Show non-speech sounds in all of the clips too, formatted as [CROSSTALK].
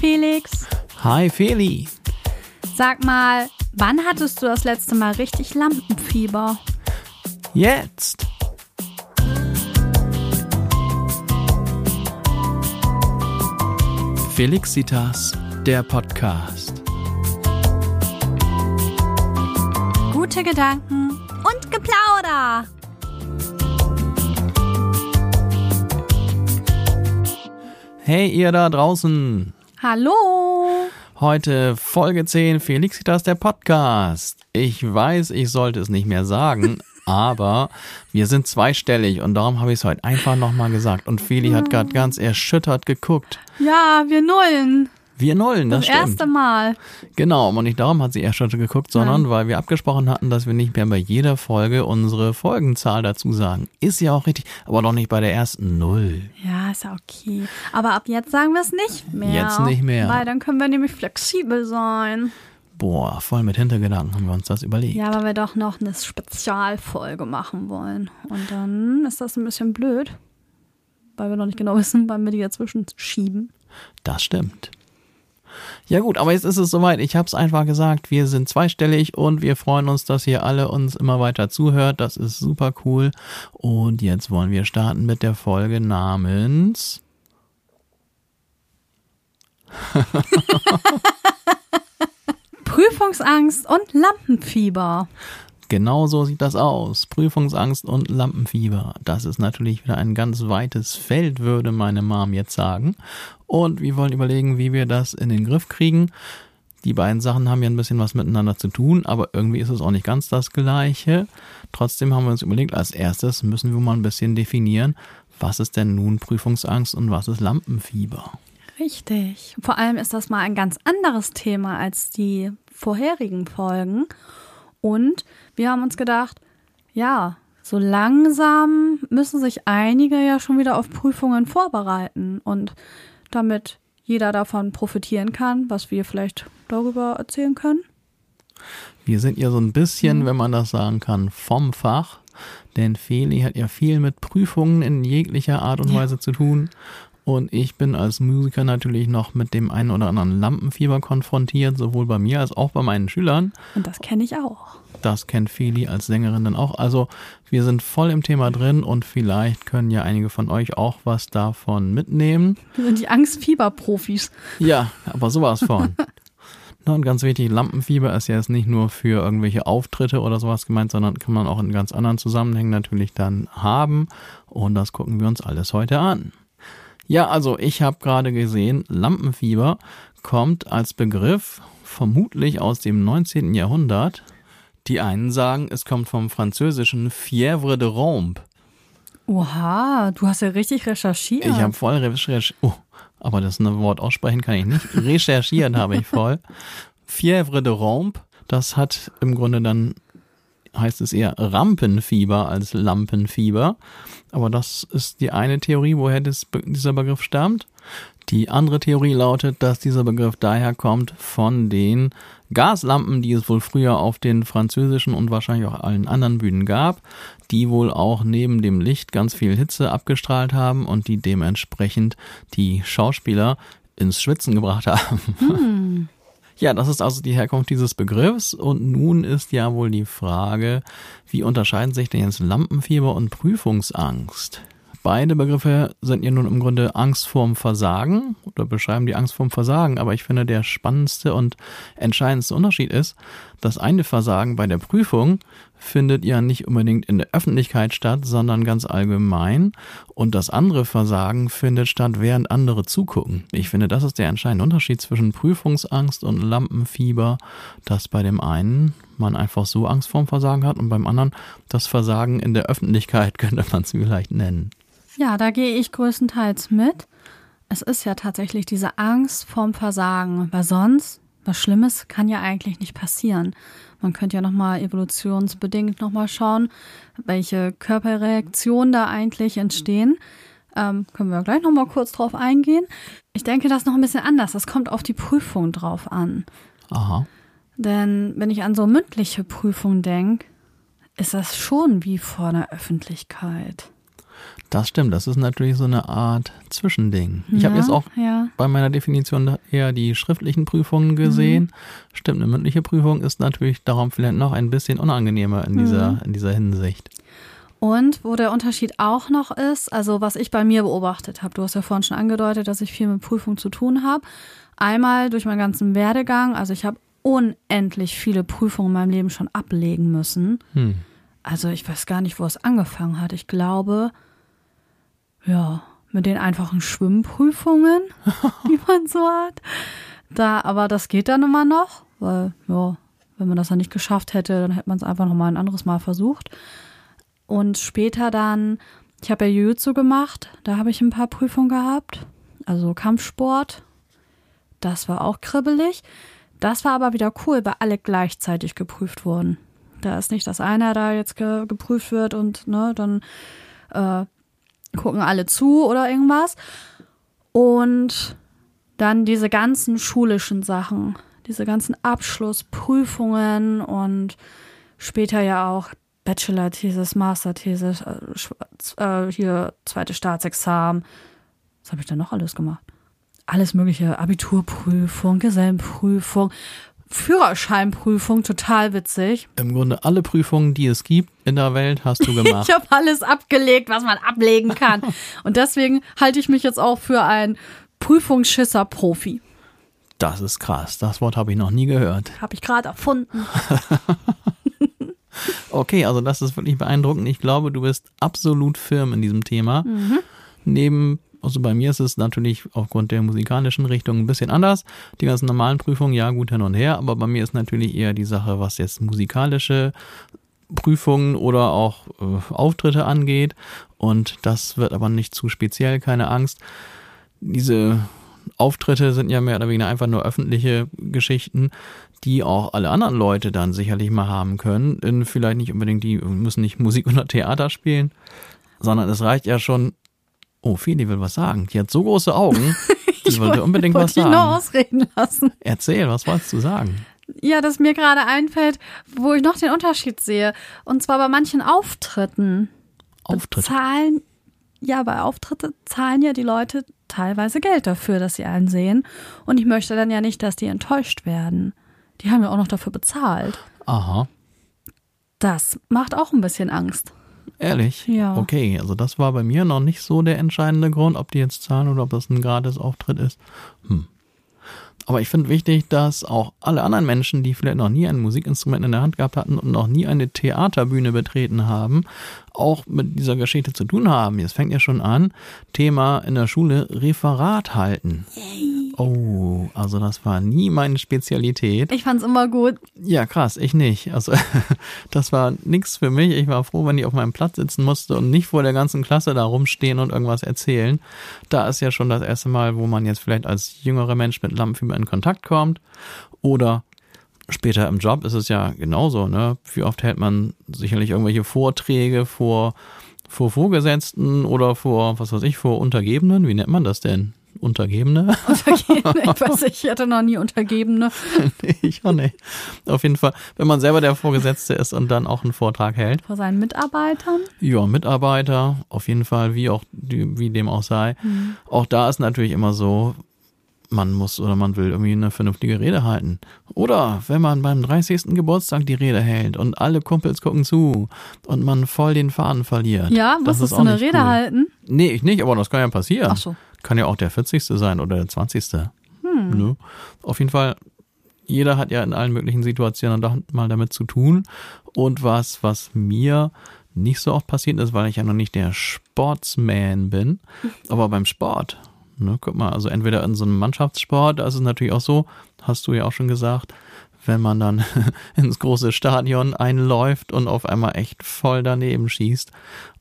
Felix. Hi Feli. Sag mal, wann hattest du das letzte Mal richtig Lampenfieber? Jetzt. Felixitas, der Podcast. Gute Gedanken und Geplauder. Hey ihr da draußen. Hallo. Heute Folge 10 Felixitas, der Podcast. Ich weiß, ich sollte es nicht mehr sagen, [LAUGHS] aber wir sind zweistellig und darum habe ich es heute einfach nochmal gesagt. Und Feli hat gerade ganz erschüttert geguckt. Ja, wir nullen. Wir nullen, das, Das stimmt. erste Mal. Genau, und nicht darum hat sie erschüttert geguckt, sondern weil wir abgesprochen hatten, dass wir nicht mehr bei jeder Folge unsere Folgenzahl dazu sagen. Ist ja auch richtig, aber doch nicht bei der ersten Null. Ja, ist ja okay. Aber ab jetzt sagen wir es nicht mehr. Jetzt nicht mehr. Weil dann können wir nämlich flexibel sein. Boah, voll mit Hintergedanken haben wir uns das überlegt. Ja, weil wir doch noch eine Spezialfolge machen wollen. Und dann ist das ein bisschen blöd, weil wir noch nicht genau wissen, wann wir die dazwischen schieben. Das stimmt. Ja gut, aber jetzt ist es soweit. Ich habe es einfach gesagt. Wir sind zweistellig und wir freuen uns, dass ihr alle uns immer weiter zuhört. Das ist super cool. Und jetzt wollen wir starten mit der Folge namens [LAUGHS] Prüfungsangst und Lampenfieber. Genau so sieht das aus. Prüfungsangst und Lampenfieber. Das ist natürlich wieder ein ganz weites Feld, würde meine Mom jetzt sagen. Und wir wollen überlegen, wie wir das in den Griff kriegen. Die beiden Sachen haben ja ein bisschen was miteinander zu tun, aber irgendwie ist es auch nicht ganz das Gleiche. Trotzdem haben wir uns überlegt, als erstes müssen wir mal ein bisschen definieren, was ist denn nun Prüfungsangst und was ist Lampenfieber? Richtig. Vor allem ist das mal ein ganz anderes Thema als die vorherigen Folgen. Und wir haben uns gedacht, ja, so langsam müssen sich einige ja schon wieder auf Prüfungen vorbereiten. Und damit jeder davon profitieren kann, was wir vielleicht darüber erzählen können. Wir sind ja so ein bisschen, wenn man das sagen kann, vom Fach. Denn Feli hat ja viel mit Prüfungen in jeglicher Art und Ja. Weise zu tun. Und ich bin als Musiker natürlich noch mit dem einen oder anderen Lampenfieber konfrontiert, sowohl bei mir als auch bei meinen Schülern. Und das kenne ich auch. Das kennt Feli als Sängerin dann auch. Also wir sind voll im Thema drin und vielleicht können ja einige von euch auch was davon mitnehmen. Wir sind die Angstfieber-Profis. Ja, aber sowas von. [LAUGHS] Na, und ganz wichtig, Lampenfieber ist ja jetzt nicht nur für irgendwelche Auftritte oder sowas gemeint, sondern kann man auch in ganz anderen Zusammenhängen natürlich dann haben. Und das gucken wir uns alles heute an. Ja, also ich habe gerade gesehen, Lampenfieber kommt als Begriff vermutlich aus dem 19. Jahrhundert. Die einen sagen, es kommt vom französischen Fièvre de Rompe. Oha, du hast ja richtig recherchiert. Ich habe voll recherchiert. Oh, aber das eine Wort aussprechen kann ich nicht. Recherchiert habe ich voll. [LAUGHS] Fièvre de Rompe, das hat im Grunde dann, heißt es eher Rampenfieber als Lampenfieber. Aber das ist die eine Theorie, woher das, dieser Begriff stammt. Die andere Theorie lautet, dass dieser Begriff daher kommt von den Gaslampen, die es wohl früher auf den französischen und wahrscheinlich auch allen anderen Bühnen gab, die wohl auch neben dem Licht ganz viel Hitze abgestrahlt haben und die dementsprechend die Schauspieler ins Schwitzen gebracht haben. Ja, das ist also die Herkunft dieses Begriffs. Und nun ist ja wohl die Frage, wie unterscheiden sich denn jetzt Lampenfieber und Prüfungsangst? Beide Begriffe sind ja nun im Grunde Angst vorm Versagen oder beschreiben die Angst vorm Versagen. Aber ich finde, der spannendste und entscheidendste Unterschied ist, das eine Versagen bei der Prüfung findet ja nicht unbedingt in der Öffentlichkeit statt, sondern ganz allgemein. Und das andere Versagen findet statt, während andere zugucken. Ich finde, das ist der entscheidende Unterschied zwischen Prüfungsangst und Lampenfieber, dass bei dem einen man einfach so Angst vorm Versagen hat und beim anderen das Versagen in der Öffentlichkeit [LAUGHS] könnte man es vielleicht nennen. Ja, da gehe ich größtenteils mit. Es ist ja tatsächlich diese Angst vorm Versagen, weil sonst was Schlimmes kann ja eigentlich nicht passieren. Man könnte ja nochmal evolutionsbedingt nochmal schauen, welche Körperreaktionen da eigentlich entstehen. Ähm, können wir gleich nochmal kurz drauf eingehen. Ich denke, das ist noch ein bisschen anders. Das kommt auf die Prüfung drauf an. Aha. Denn wenn ich an so mündliche Prüfungen denke, ist das schon wie vor einer Öffentlichkeit. Das stimmt, das ist natürlich so eine Art Zwischending. Ich habe Ja, jetzt auch ja. bei meiner Definition eher die schriftlichen Prüfungen gesehen. Stimmt, eine mündliche Prüfung ist natürlich darum vielleicht noch ein bisschen unangenehmer in dieser, in dieser Hinsicht. Und wo der Unterschied auch noch ist, also was ich bei mir beobachtet habe, du hast ja vorhin schon angedeutet, dass ich viel mit Prüfungen zu tun habe. Einmal durch meinen ganzen Werdegang, also ich habe unendlich viele Prüfungen in meinem Leben schon ablegen müssen. Hm. Also ich weiß gar nicht, wo es angefangen hat. Ich glaube, ja, mit den einfachen Schwimmprüfungen, [LAUGHS] die man so hat. Da, aber das geht dann immer noch, weil, ja, wenn man das dann nicht geschafft hätte, dann hätte man es einfach noch mal ein anderes Mal versucht. Und später dann, ich habe ja Jiu-Jitsu gemacht, da habe ich ein paar Prüfungen gehabt, also Kampfsport. Das war auch kribbelig. Das war aber wieder cool, weil alle gleichzeitig geprüft wurden. Da ist nicht, dass einer da jetzt ge geprüft wird und ne, dann äh, gucken alle zu oder irgendwas. Und dann diese ganzen schulischen Sachen, diese ganzen Abschlussprüfungen und später ja auch Bachelor-Thesis, Master-Thesis, äh, äh, hier zweite Staatsexamen. Was habe ich denn noch alles gemacht? Alles mögliche, Abiturprüfung, Gesellenprüfung, Führerscheinprüfung, total witzig. Im Grunde alle Prüfungen, die es gibt in der Welt, hast du [LAUGHS] gemacht. Ich habe alles abgelegt, was man ablegen kann. Und deswegen halte ich mich jetzt auch für ein Prüfungsschisser-Profi. Das ist krass. Das Wort habe ich noch nie gehört. Habe ich gerade erfunden. [LAUGHS] Okay, also das ist wirklich beeindruckend. Ich glaube, du bist absolut firm in diesem Thema. Neben, also bei mir ist es natürlich aufgrund der musikalischen Richtung ein bisschen anders. Die ganzen normalen Prüfungen, ja, gut hin und her, aber bei mir ist natürlich eher die Sache, was jetzt musikalische Prüfungen oder auch äh, Auftritte angeht. Und das wird aber nicht zu speziell, keine Angst. Diese Auftritte sind ja mehr oder weniger einfach nur öffentliche Geschichten, die auch alle anderen Leute dann sicherlich mal haben können. In vielleicht nicht unbedingt, die müssen nicht Musik oder Theater spielen, sondern es reicht ja schon. Oh, Feli will was sagen. Die hat so große Augen. [LAUGHS] Die wollte unbedingt was wollte ich nur sagen. ausreden lassen. Erzähl, was wolltest du sagen? Ja, das mir gerade einfällt, wo ich noch den Unterschied sehe. Und zwar bei manchen Auftritten. Auftritt. Zahlen, ja, bei Auftritte zahlen ja die Leute teilweise Geld dafür, dass sie einen sehen. Und ich möchte dann ja nicht, dass die enttäuscht werden. Die haben ja auch noch dafür bezahlt. Aha. Das macht auch ein bisschen Angst. Ehrlich? Ja. Okay, also das war bei mir noch nicht so der entscheidende Grund, ob die jetzt zahlen oder ob das ein gratis Auftritt ist. Hm. Aber ich finde wichtig, dass auch alle anderen Menschen, die vielleicht noch nie ein Musikinstrument in der Hand gehabt hatten und noch nie eine Theaterbühne betreten haben, auch mit dieser Geschichte zu tun haben. Jetzt fängt ja schon an, Thema in der Schule Referat halten. Oh, also das war nie meine Spezialität. Ich fand's immer gut. Ja, krass, ich nicht. Also [LAUGHS] das war nix für mich. Ich war froh, wenn ich auf meinem Platz sitzen musste und nicht vor der ganzen Klasse da rumstehen und irgendwas erzählen. Da ist ja schon das erste Mal, wo man jetzt vielleicht als jüngerer Mensch mit Lampenfieber in Kontakt kommt. Oder später im Job ist es ja genauso, ne? Wie oft hält man sicherlich irgendwelche Vorträge vor, vor Vorgesetzten oder vor, was weiß ich, vor Untergebenen? Wie nennt man das denn? Untergebene? [LAUGHS] Untergebene. Ich weiß nicht, ich hatte noch nie Untergebene. nee, [LAUGHS] ich auch nicht. Auf jeden Fall, wenn man selber der Vorgesetzte ist und dann auch einen Vortrag hält. Vor seinen Mitarbeitern. Ja, Mitarbeiter, auf jeden Fall, wie auch, wie dem auch sei. Auch da ist natürlich immer so, man muss oder man will irgendwie eine vernünftige Rede halten. Oder wenn man beim 30. Geburtstag die Rede hält und alle Kumpels gucken zu und man voll den Faden verliert. Ja, das musstest ist du eine Rede cool. halten? Nee, ich nicht, aber das kann ja passieren. Ach so. Kann ja auch der 40. sein oder der 20. Ne? Auf jeden Fall, jeder hat ja in allen möglichen Situationen mal damit zu tun. Und was, was mir nicht so oft passiert ist, weil ich ja noch nicht der Sportsman bin, aber beim Sport. Ne, guck mal, also entweder in so einem Mannschaftssport, da ist es natürlich auch so, hast du ja auch schon gesagt, wenn man dann [LAUGHS] ins große Stadion einläuft und auf einmal echt voll daneben schießt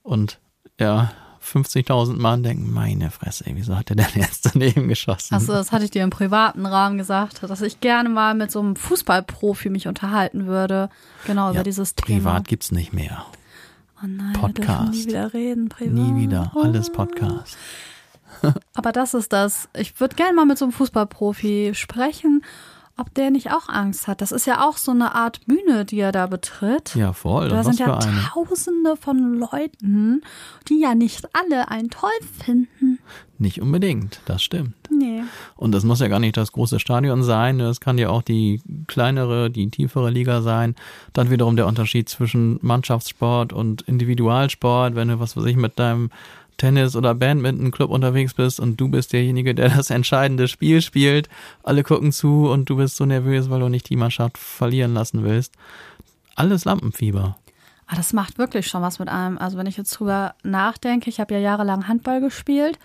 und ja, 50.000 Mann denken, meine Fresse, ey, wieso hat der denn jetzt daneben geschossen? Achso, das hatte ich dir im privaten Rahmen gesagt, dass ich gerne mal mit so einem Fußballprofi mich unterhalten würde. Genau, ja, über dieses Thema. privat gibt's nicht mehr. Oh nein, Podcast. nie wieder reden, privat. Nie wieder, Oh. alles Podcast. Aber das ist das. Ich würde gerne mal mit so einem Fußballprofi sprechen, ob der nicht auch Angst hat. Das ist ja auch so eine Art Bühne, die er da betritt. Ja, voll. Da sind ja tausende von Leuten, die ja nicht alle einen toll finden. Nicht unbedingt, das stimmt. Nee. Und das muss ja gar nicht das große Stadion sein. Es kann ja auch die kleinere, die tiefere Liga sein. Dann wiederum der Unterschied zwischen Mannschaftssport und Individualsport. Wenn du, was weiß ich, mit deinem Tennis- oder Badminton-Club unterwegs bist und du bist derjenige, der das entscheidende Spiel spielt. Alle gucken zu und du bist so nervös, weil du nicht die Mannschaft verlieren lassen willst. Alles Lampenfieber. Aber das macht wirklich schon was mit einem. Also wenn ich jetzt drüber nachdenke, ich habe ja jahrelang Handball gespielt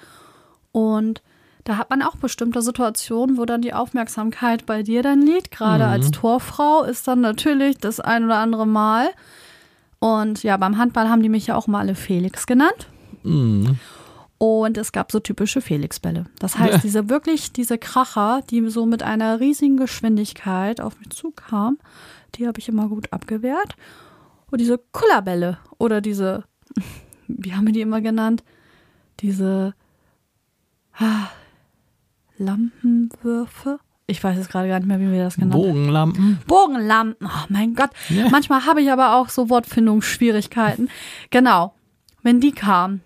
und da hat man auch bestimmte Situationen, wo dann die Aufmerksamkeit bei dir dann liegt. Gerade als Torfrau ist dann natürlich das ein oder andere Mal. Und ja, beim Handball haben die mich ja auch mal alle Felix genannt. Mhm. Und es gab so typische Felix-Bälle. Das [LAUGHS] heißt, diese wirklich, diese Kracher, die so mit einer riesigen Geschwindigkeit auf mich zukamen, die habe ich immer gut abgewehrt. Und diese Kullerbälle oder diese, [LAUGHS] wie haben wir die immer genannt? Diese ah, Lampenwürfe? Ich weiß jetzt gerade gar nicht mehr, wie wir das genannt haben. Bogenlampen. Bogenlampen. Oh mein Gott. Ja. Manchmal habe ich aber auch so Wortfindungsschwierigkeiten. Genau. Wenn die kamen,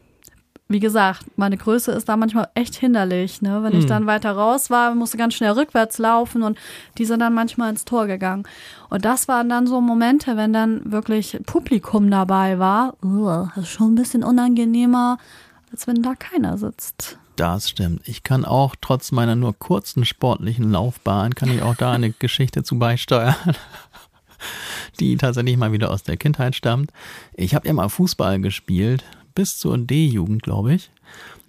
wie gesagt, meine Größe ist da manchmal echt hinderlich. Ne? Wenn ich dann weiter raus war, musste ganz schnell rückwärts laufen und die sind dann manchmal ins Tor gegangen. Und das waren dann so Momente, wenn dann wirklich Publikum dabei war. Das ist schon ein bisschen unangenehmer, als wenn da keiner sitzt. Das stimmt. Ich kann auch trotz meiner nur kurzen sportlichen Laufbahn, kann ich auch da eine [LAUGHS] Geschichte zu beisteuern, [LAUGHS] die tatsächlich mal wieder aus der Kindheit stammt. Ich habe ja mal Fußball gespielt, bis zur D-Jugend, glaube ich.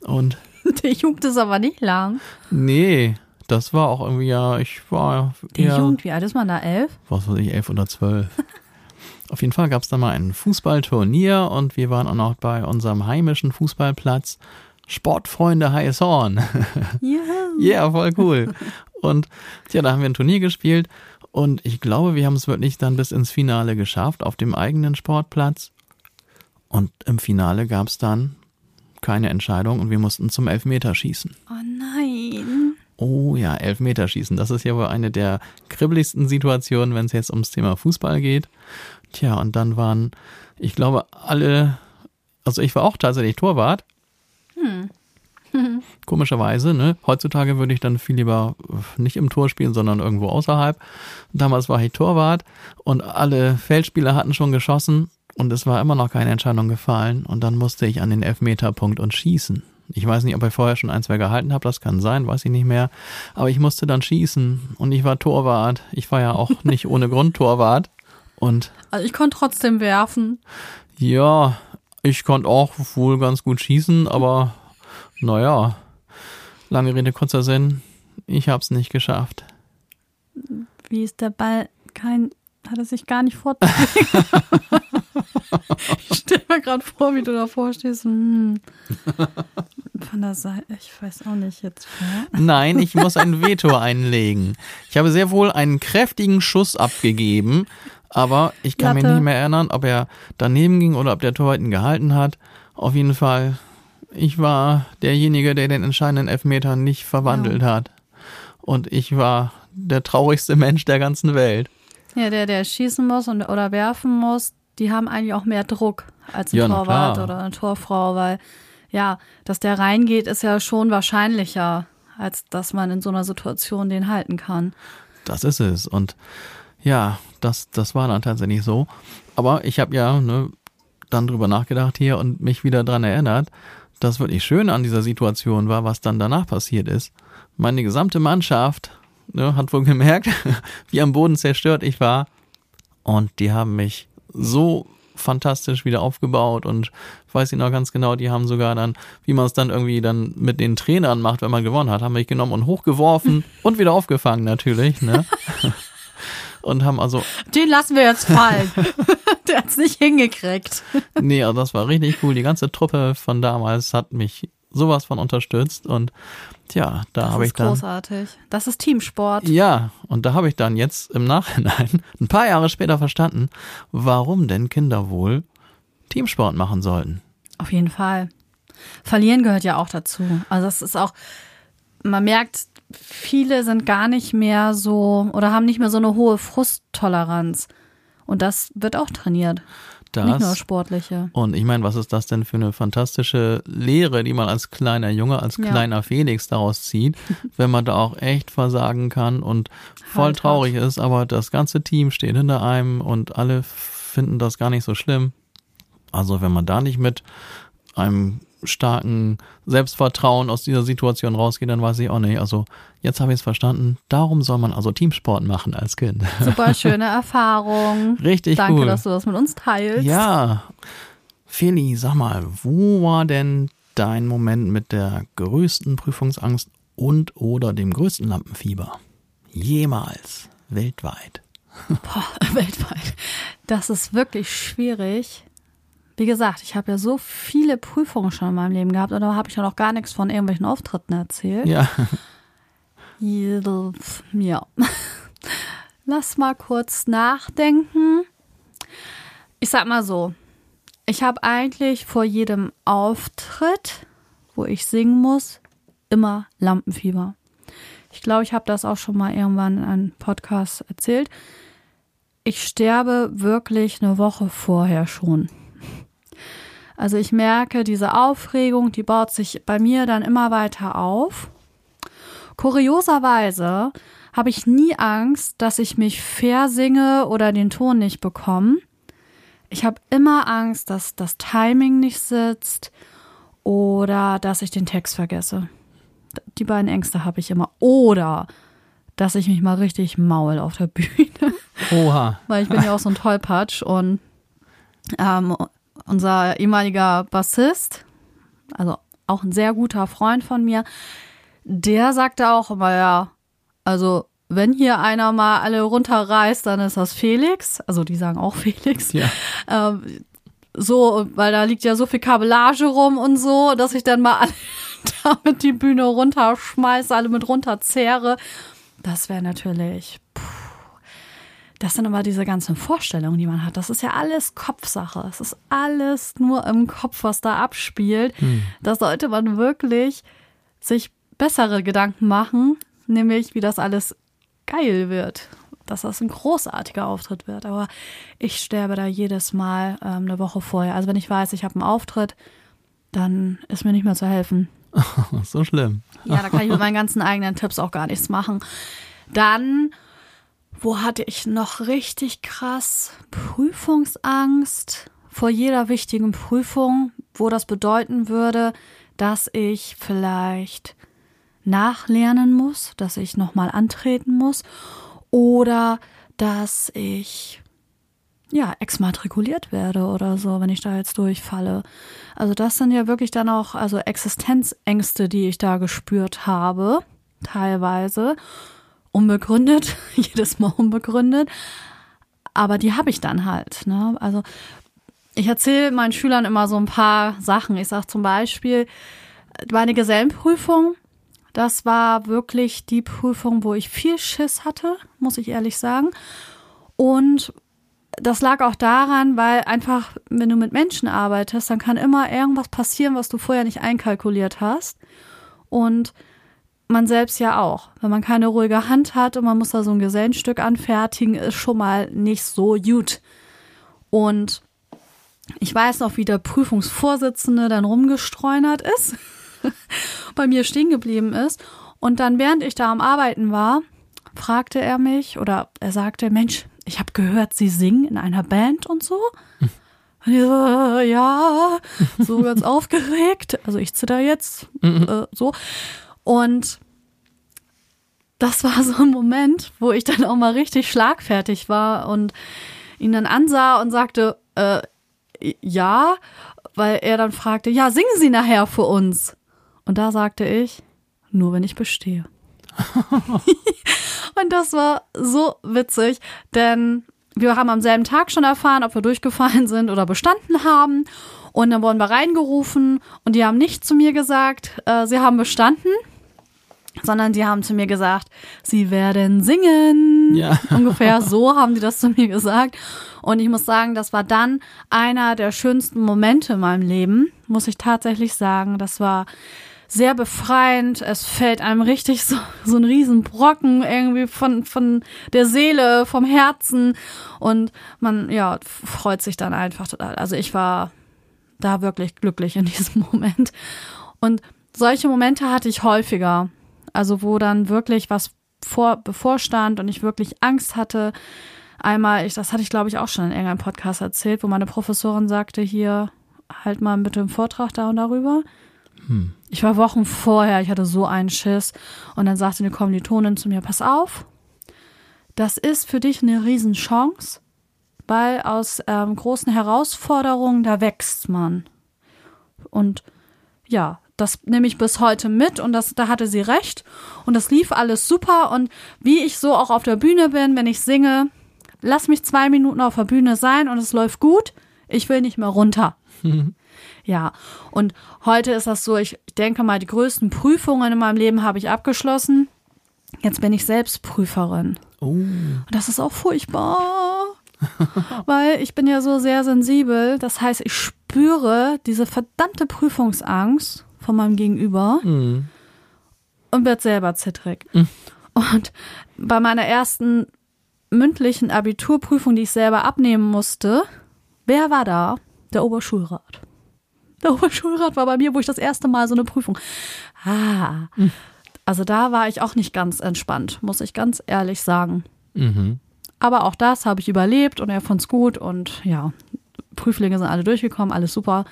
Und [LAUGHS] Die Jugend ist aber nicht lang. nee, das war auch irgendwie ja, ich war Die Jugend, wie alt ist man da? Elf? was weiß ich, elf oder zwölf. [LAUGHS] Auf jeden Fall gab es da mal ein Fußballturnier und wir waren auch noch bei unserem heimischen Fußballplatz. Sportfreunde Heiß Horn. [LAUGHS] Ja. Ja, voll cool. Und ja, da haben wir ein Turnier gespielt und ich glaube, wir haben es wirklich dann bis ins Finale geschafft auf dem eigenen Sportplatz. Und im Finale gab es dann keine Entscheidung und wir mussten zum Elfmeterschießen. Oh nein. Oh ja, Elfmeterschießen. Das ist ja wohl eine der kribbeligsten Situationen, wenn es jetzt ums Thema Fußball geht. Tja, und dann waren, ich glaube, alle, also ich war auch tatsächlich Torwart. [LAUGHS] Komischerweise, ne? Heutzutage würde ich dann viel lieber nicht im Tor spielen, sondern irgendwo außerhalb. Damals war ich Torwart und alle Feldspieler hatten schon geschossen und es war immer noch keine Entscheidung gefallen und dann musste ich an den Elfmeterpunkt und schießen. Ich weiß nicht, ob ich vorher schon ein, zwei gehalten habe, das kann sein, weiß ich nicht mehr. Aber ich musste dann schießen und ich war Torwart. Ich war ja auch nicht [LAUGHS] ohne Grund Torwart. Und Also ich konnte trotzdem werfen. ja, ich konnte auch wohl ganz gut schießen, aber naja, lange Rede, kurzer Sinn, ich hab's nicht geschafft. Wie ist der Ball? Kein, hat er sich gar nicht vorzubewegen. [LAUGHS] ich stelle mir gerade vor, wie du davor stehst. Hm. Von der Seite, ich weiß auch nicht jetzt. Ja. Nein, ich muss ein Veto einlegen. Ich habe sehr wohl einen kräftigen Schuss abgegeben, aber ich kann mich nicht mehr erinnern, ob er daneben ging oder ob der Torwart ihn gehalten hat. Auf jeden Fall, ich war derjenige, der den entscheidenden Elfmeter nicht verwandelt hat. Und ich war der traurigste Mensch der ganzen Welt. Ja, der, der schießen muss und, oder werfen muss, die haben eigentlich auch mehr Druck als ein Ja, Torwart oder eine Torfrau, weil ja, dass der reingeht, ist ja schon wahrscheinlicher, als dass man in so einer Situation den halten kann. Das ist es. Und ja, das, das war dann tatsächlich so. Aber ich habe ja ne, dann drüber nachgedacht hier und mich wieder dran erinnert, dass wirklich schön an dieser Situation war, was dann danach passiert ist. Meine gesamte Mannschaft ne, hat wohl gemerkt, [LAUGHS] wie am Boden zerstört ich war. Und die haben mich so fantastisch wieder aufgebaut und weiß ich noch ganz genau, die haben sogar dann, wie man es dann irgendwie dann mit den Trainern macht, wenn man gewonnen hat, haben mich genommen und hochgeworfen [LAUGHS] und wieder aufgefangen natürlich, ne? [LAUGHS] Und haben also, Den lassen wir jetzt fallen. der hat's nicht hingekriegt. nee, also das war richtig cool. Die ganze Truppe von damals hat mich sowas von unterstützt und tja, da Das habe ich ist dann. großartig. Das ist Teamsport. Ja, und da habe ich dann jetzt im Nachhinein, [LAUGHS] ein paar Jahre später verstanden, warum denn Kinder wohl Teamsport machen sollten. Auf jeden Fall. Verlieren gehört ja auch dazu. Also das ist auch, man merkt, viele sind gar nicht mehr so oder haben nicht mehr so eine hohe Frusttoleranz. Und das wird auch trainiert. Das. Nicht nur sportliche. Und ich meine, was ist das denn für eine fantastische Lehre, die man als kleiner Junge, als Ja. kleiner Felix daraus zieht, [LAUGHS] wenn man da auch echt versagen kann und voll Halt, traurig ist, aber das ganze Team steht hinter einem und alle finden das gar nicht so schlimm. Also wenn man da nicht mit einem starken Selbstvertrauen aus dieser Situation rausgeht, dann weiß ich auch nicht. Also jetzt habe ich es verstanden. Darum soll man also Teamsport machen als Kind. [LAUGHS] Super schöne Erfahrung. Richtig Danke, cool. dass du das mit uns teilst. Ja. Feli, sag mal, wo war denn dein Moment mit der größten Prüfungsangst und oder dem größten Lampenfieber? Jemals. Weltweit. [LAUGHS] Boah, [LAUGHS] weltweit. Das ist wirklich schwierig. Wie gesagt, ich habe ja so viele Prüfungen schon in meinem Leben gehabt und da habe ich ja noch gar nichts von irgendwelchen Auftritten erzählt. Ja. Ja. [LAUGHS] Lass mal kurz nachdenken. Ich sag mal so, ich habe eigentlich vor jedem Auftritt, wo ich singen muss, immer Lampenfieber. Ich glaube, ich habe das auch schon mal irgendwann in einem Podcast erzählt. Ich sterbe wirklich eine Woche vorher schon. Also ich merke, diese Aufregung, die baut sich bei mir dann immer weiter auf. Kurioserweise habe ich nie Angst, dass ich mich versinge oder den Ton nicht bekomme. Ich habe immer Angst, dass das Timing nicht sitzt oder dass ich den Text vergesse. Die beiden Ängste habe ich immer. Oder dass ich mich mal richtig maul auf der Bühne. Oha. [LAUGHS] Weil ich bin ja auch so ein Tollpatsch und ähm, unser ehemaliger Bassist, also auch ein sehr guter Freund von mir, der sagte auch immer, ja, also wenn hier einer mal alle runterreißt, dann ist das Felix. Also die sagen auch [LAUGHS] Felix. Ja. Ähm, so, weil da liegt ja so viel Kabellage rum und so, dass ich dann mal alle [LAUGHS] damit die Bühne runterschmeiße, alle mit runterzehre. Das wäre natürlich, puh, das sind aber diese ganzen Vorstellungen, die man hat. Das ist ja alles Kopfsache. Es ist alles nur im Kopf, was da abspielt. Da sollte man wirklich sich bessere Gedanken machen, nämlich wie das alles geil wird. Dass das ein großartiger Auftritt wird. Aber ich sterbe da jedes Mal ähm, eine Woche vorher. Also wenn ich weiß, ich habe einen Auftritt, dann ist mir nicht mehr zu helfen. [LAUGHS] So schlimm. Ja, da kann ich mit meinen ganzen eigenen Tipps auch gar nichts machen. Dann, wo hatte ich noch richtig krass Prüfungsangst vor jeder wichtigen Prüfung, wo das bedeuten würde, dass ich vielleicht nachlernen muss, dass ich nochmal antreten muss oder dass ich ja, exmatrikuliert werde oder so, wenn ich da jetzt durchfalle. Also das sind ja wirklich dann auch also Existenzängste, die ich da gespürt habe, teilweise unbegründet, [LAUGHS] jedes Mal unbegründet, aber die habe ich dann halt. Ne? Also ich erzähle meinen Schülern immer so ein paar Sachen. Ich sage zum Beispiel, meine Gesellenprüfung, das war wirklich die Prüfung, wo ich viel Schiss hatte, muss ich ehrlich sagen. Und das lag auch daran, weil einfach, wenn du mit Menschen arbeitest, dann kann immer irgendwas passieren, was du vorher nicht einkalkuliert hast. Und man selbst ja auch. Wenn man keine ruhige Hand hat und man muss da so ein Gesellenstück anfertigen, ist schon mal nicht so gut. Und ich weiß noch, wie der Prüfungsvorsitzende dann rumgestreunert ist, [LAUGHS] bei mir stehen geblieben ist. Und dann, während ich da am Arbeiten war, fragte er mich oder er sagte, Mensch, ich habe gehört, Sie singen in einer Band und so. Und ich so, äh, ja, so ganz [LAUGHS] aufgeregt. Also ich zitter jetzt [LAUGHS] äh, so. Und das war so ein Moment, wo ich dann auch mal richtig schlagfertig war und ihn dann ansah und sagte, äh, ja, weil er dann fragte, ja, singen Sie nachher für uns. Und da sagte ich, nur wenn ich bestehe. [LAUGHS] und das war so witzig, denn wir haben am selben Tag schon erfahren, ob wir durchgefallen sind oder bestanden haben. Und dann wurden wir reingerufen und die haben nicht zu mir gesagt, äh, sie haben bestanden, sondern sie haben zu mir gesagt, sie werden singen. Ja. [LAUGHS] Ungefähr so haben sie das zu mir gesagt. Und ich muss sagen, das war dann einer der schönsten Momente in meinem Leben, muss ich tatsächlich sagen. Das war sehr befreiend. Es fällt einem richtig so, so ein Riesenbrocken irgendwie von, von der Seele, vom Herzen. Und man, ja, freut sich dann einfach total. Also ich war da wirklich glücklich in diesem [LAUGHS] Moment. Und solche Momente hatte ich häufiger. Also wo dann wirklich was vor, bevorstand und ich wirklich Angst hatte. Einmal, ich, das hatte ich glaube ich auch schon in irgendeinem Podcast erzählt, wo meine Professorin sagte, hier, halt mal mit dem Vortrag da und darüber. Hm. Ich war Wochen vorher, ich hatte so einen Schiss. Und dann sagte eine Kommilitonin zu mir, pass auf, das ist für dich eine Riesenchance, weil aus ähm, großen Herausforderungen, da wächst man. Und ja, das nehme ich bis heute mit und das, da hatte sie recht und das lief alles super und wie ich so auch auf der Bühne bin, wenn ich singe, lass mich zwei Minuten auf der Bühne sein und es läuft gut, ich will nicht mehr runter. [LAUGHS] Ja, und heute ist das so, ich denke mal, die größten Prüfungen in meinem Leben habe ich abgeschlossen. Jetzt bin ich selbst Prüferin. Oh. Und das ist auch furchtbar. [LAUGHS] weil ich bin ja so sehr sensibel. Das heißt, ich spüre diese verdammte Prüfungsangst von meinem Gegenüber mhm. und werde selber zittrig. Mhm. Und bei meiner ersten mündlichen Abiturprüfung, die ich selber abnehmen musste, wer war da? Der Oberschulrat. Der Oberschulrat war bei mir, wo ich das erste Mal so eine Prüfung. Ah. Mhm. Also da war ich auch nicht ganz entspannt, muss ich ganz ehrlich sagen. Mhm. Aber auch das habe ich überlebt und er fand es gut und ja, Prüflinge sind alle durchgekommen, alles super.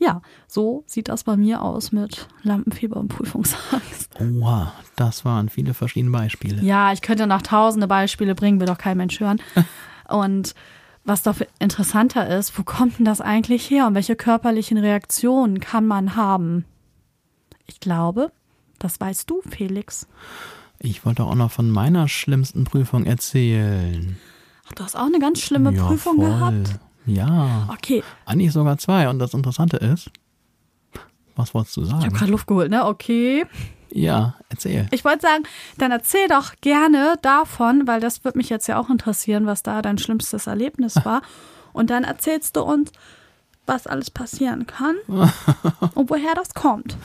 Ja, so sieht das bei mir aus mit Lampenfieber und Prüfungsangst. Oha, das waren viele verschiedene Beispiele. Ja, ich könnte noch tausende Beispiele bringen, will doch kein Mensch hören. [LAUGHS] und was doch interessanter ist, wo kommt denn das eigentlich her und welche körperlichen Reaktionen kann man haben? Ich glaube, das weißt du, Felix. Ich wollte auch noch von meiner schlimmsten Prüfung erzählen. Ach, du hast auch eine ganz schlimme ja, Prüfung voll. gehabt? Ja. Okay. Eigentlich sogar zwei. Und das Interessante ist, was wolltest du sagen? Ich habe gerade Luft geholt, ne? Okay. Ja, erzähl. Ich wollte sagen, dann erzähl doch gerne davon, weil das wird mich jetzt ja auch interessieren, was da dein schlimmstes Erlebnis [LAUGHS] war. Und dann erzählst du uns, was alles passieren kann [LAUGHS] und woher das kommt.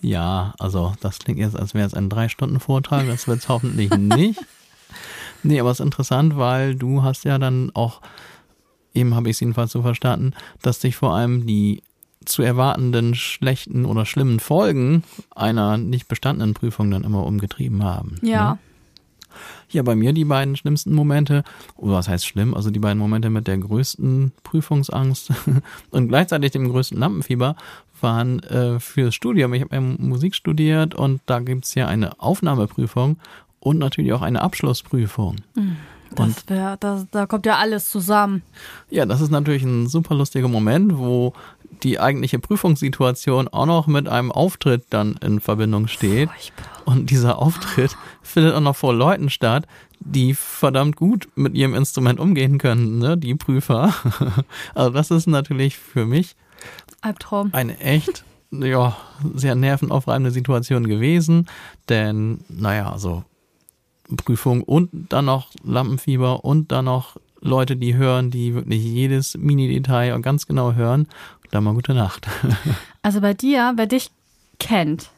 Ja, also das klingt jetzt, als wäre es ein Drei-Stunden-Vortrag. Das wird es hoffentlich nicht. [LAUGHS] Nee, aber es ist interessant, weil du hast ja dann auch, eben habe ich es jedenfalls so verstanden, dass dich vor allem die zu erwartenden schlechten oder schlimmen Folgen einer nicht bestandenen Prüfung dann immer umgetrieben haben. Ja. Ne? Ja, bei mir die beiden schlimmsten Momente, oder was heißt schlimm, also die beiden Momente mit der größten Prüfungsangst [LAUGHS] und gleichzeitig dem größten Lampenfieber waren äh, fürs Studium. Ich habe ja Musik studiert und da gibt's ja eine Aufnahmeprüfung und natürlich auch eine Abschlussprüfung. Mhm. Das wär, das, da kommt ja alles zusammen. Ja, das ist natürlich ein super lustiger Moment, wo die eigentliche Prüfungssituation auch noch mit einem Auftritt dann in Verbindung steht. Furchtbar. Und dieser Auftritt findet auch noch vor Leuten statt, die verdammt gut mit ihrem Instrument umgehen können, ne? die Prüfer. [LAUGHS] Also das ist natürlich für mich Albtraum. eine echt ja, sehr nervenaufreibende Situation gewesen, denn naja, also Prüfung und dann noch Lampenfieber und dann noch Leute, die hören, die wirklich jedes Mini-Detail ganz genau hören. Dann mal gute Nacht. [LAUGHS] Also bei dir, wer dich kennt,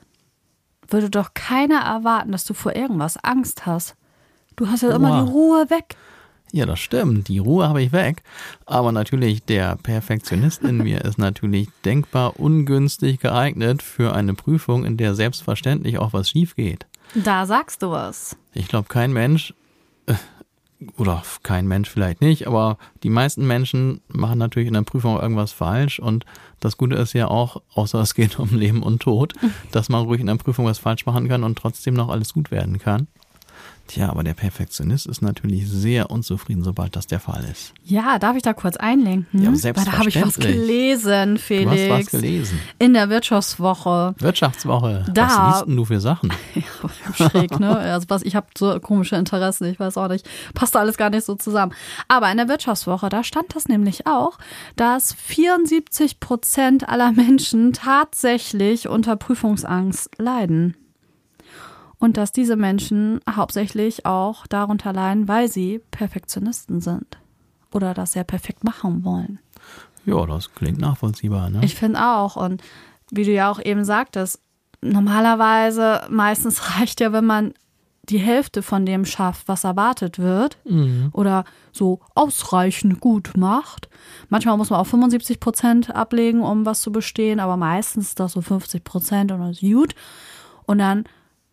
würde doch keiner erwarten, dass du vor irgendwas Angst hast. Du hast ja Oha. immer die Ruhe weg. Ja, das stimmt. Die Ruhe habe ich weg. Aber natürlich, der Perfektionist in mir ist natürlich denkbar ungünstig geeignet für eine Prüfung, in der selbstverständlich auch was schief geht. Da sagst du was. Ich glaube, kein Mensch, äh, oder kein Mensch vielleicht nicht, aber die meisten Menschen machen natürlich in der Prüfung irgendwas falsch und das Gute ist ja auch, außer es geht [LAUGHS] um Leben und Tod, dass man ruhig in der Prüfung was falsch machen kann und trotzdem noch alles gut werden kann. Tja, aber der Perfektionist ist natürlich sehr unzufrieden, sobald das der Fall ist. Ja, darf ich da kurz einlenken? Ja, selbstverständlich. Weil da habe ich was gelesen, Felix. Du hast was gelesen. In der Wirtschaftswoche. Wirtschaftswoche. Da. Was liest denn du für Sachen? [LAUGHS] ja, schräg, ne? [LAUGHS] Also was, ich habe so komische Interessen, ich weiß auch nicht. Passt da alles gar nicht so zusammen. Aber in der Wirtschaftswoche, da stand das nämlich auch, dass 74 Prozent aller Menschen tatsächlich unter Prüfungsangst leiden und dass diese Menschen hauptsächlich auch darunter leiden, weil sie Perfektionisten sind oder das sehr perfekt machen wollen. Ja, das klingt nachvollziehbar. Ne? Ich finde auch. Und wie du ja auch eben sagtest, normalerweise, meistens [LAUGHS] reicht ja, wenn man die Hälfte von dem schafft, was erwartet wird Mhm. oder so ausreichend gut macht. Manchmal muss man auch 75 Prozent ablegen, um was zu bestehen, aber meistens ist das so 50 Prozent und das ist gut. Und dann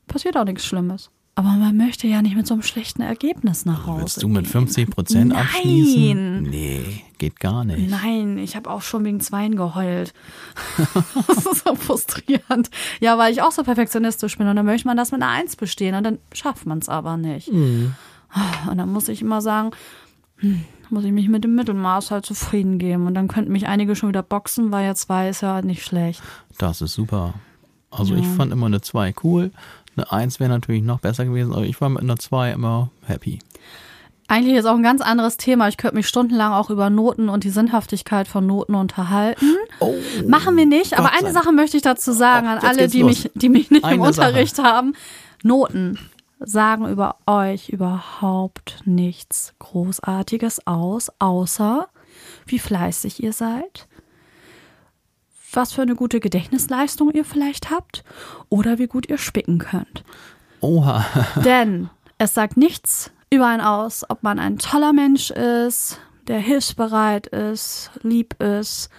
passiert auch nichts Schlimmes. Aber man möchte ja nicht mit so einem schlechten Ergebnis nach Hause. Willst du mit gehen. 50 Prozent Nein. abschließen? Nee, geht gar nicht. Nein, ich habe auch schon wegen Zweien geheult. [LAUGHS] das ist so frustrierend. Ja, weil ich auch so perfektionistisch bin und dann möchte man das mit einer Eins bestehen und dann schafft man es aber nicht. Und dann muss ich immer sagen, hm, muss ich mich mit dem Mittelmaß halt zufrieden geben. Und dann könnten mich einige schon wieder boxen, weil ja zwei ist ja nicht schlecht. Das ist super. Also ich fand immer eine 2 cool. Eine 1 wäre natürlich noch besser gewesen, aber ich war mit einer 2 immer happy. Eigentlich ist auch ein ganz anderes Thema. Ich könnte mich stundenlang auch über Noten und die Sinnhaftigkeit von Noten unterhalten. Machen wir nicht, aber Oh, Gott eine sei- Sache möchte ich dazu sagen Oh, an alle, die los. mich, die mich nicht im Eine Unterricht haben. Noten sagen über euch überhaupt nichts Großartiges aus, außer wie fleißig ihr seid, was für eine gute Gedächtnisleistung ihr vielleicht habt oder wie gut ihr spicken könnt. Oha. [LAUGHS] Denn es sagt nichts über einen aus, ob man ein toller Mensch ist, der hilfsbereit ist, lieb ist,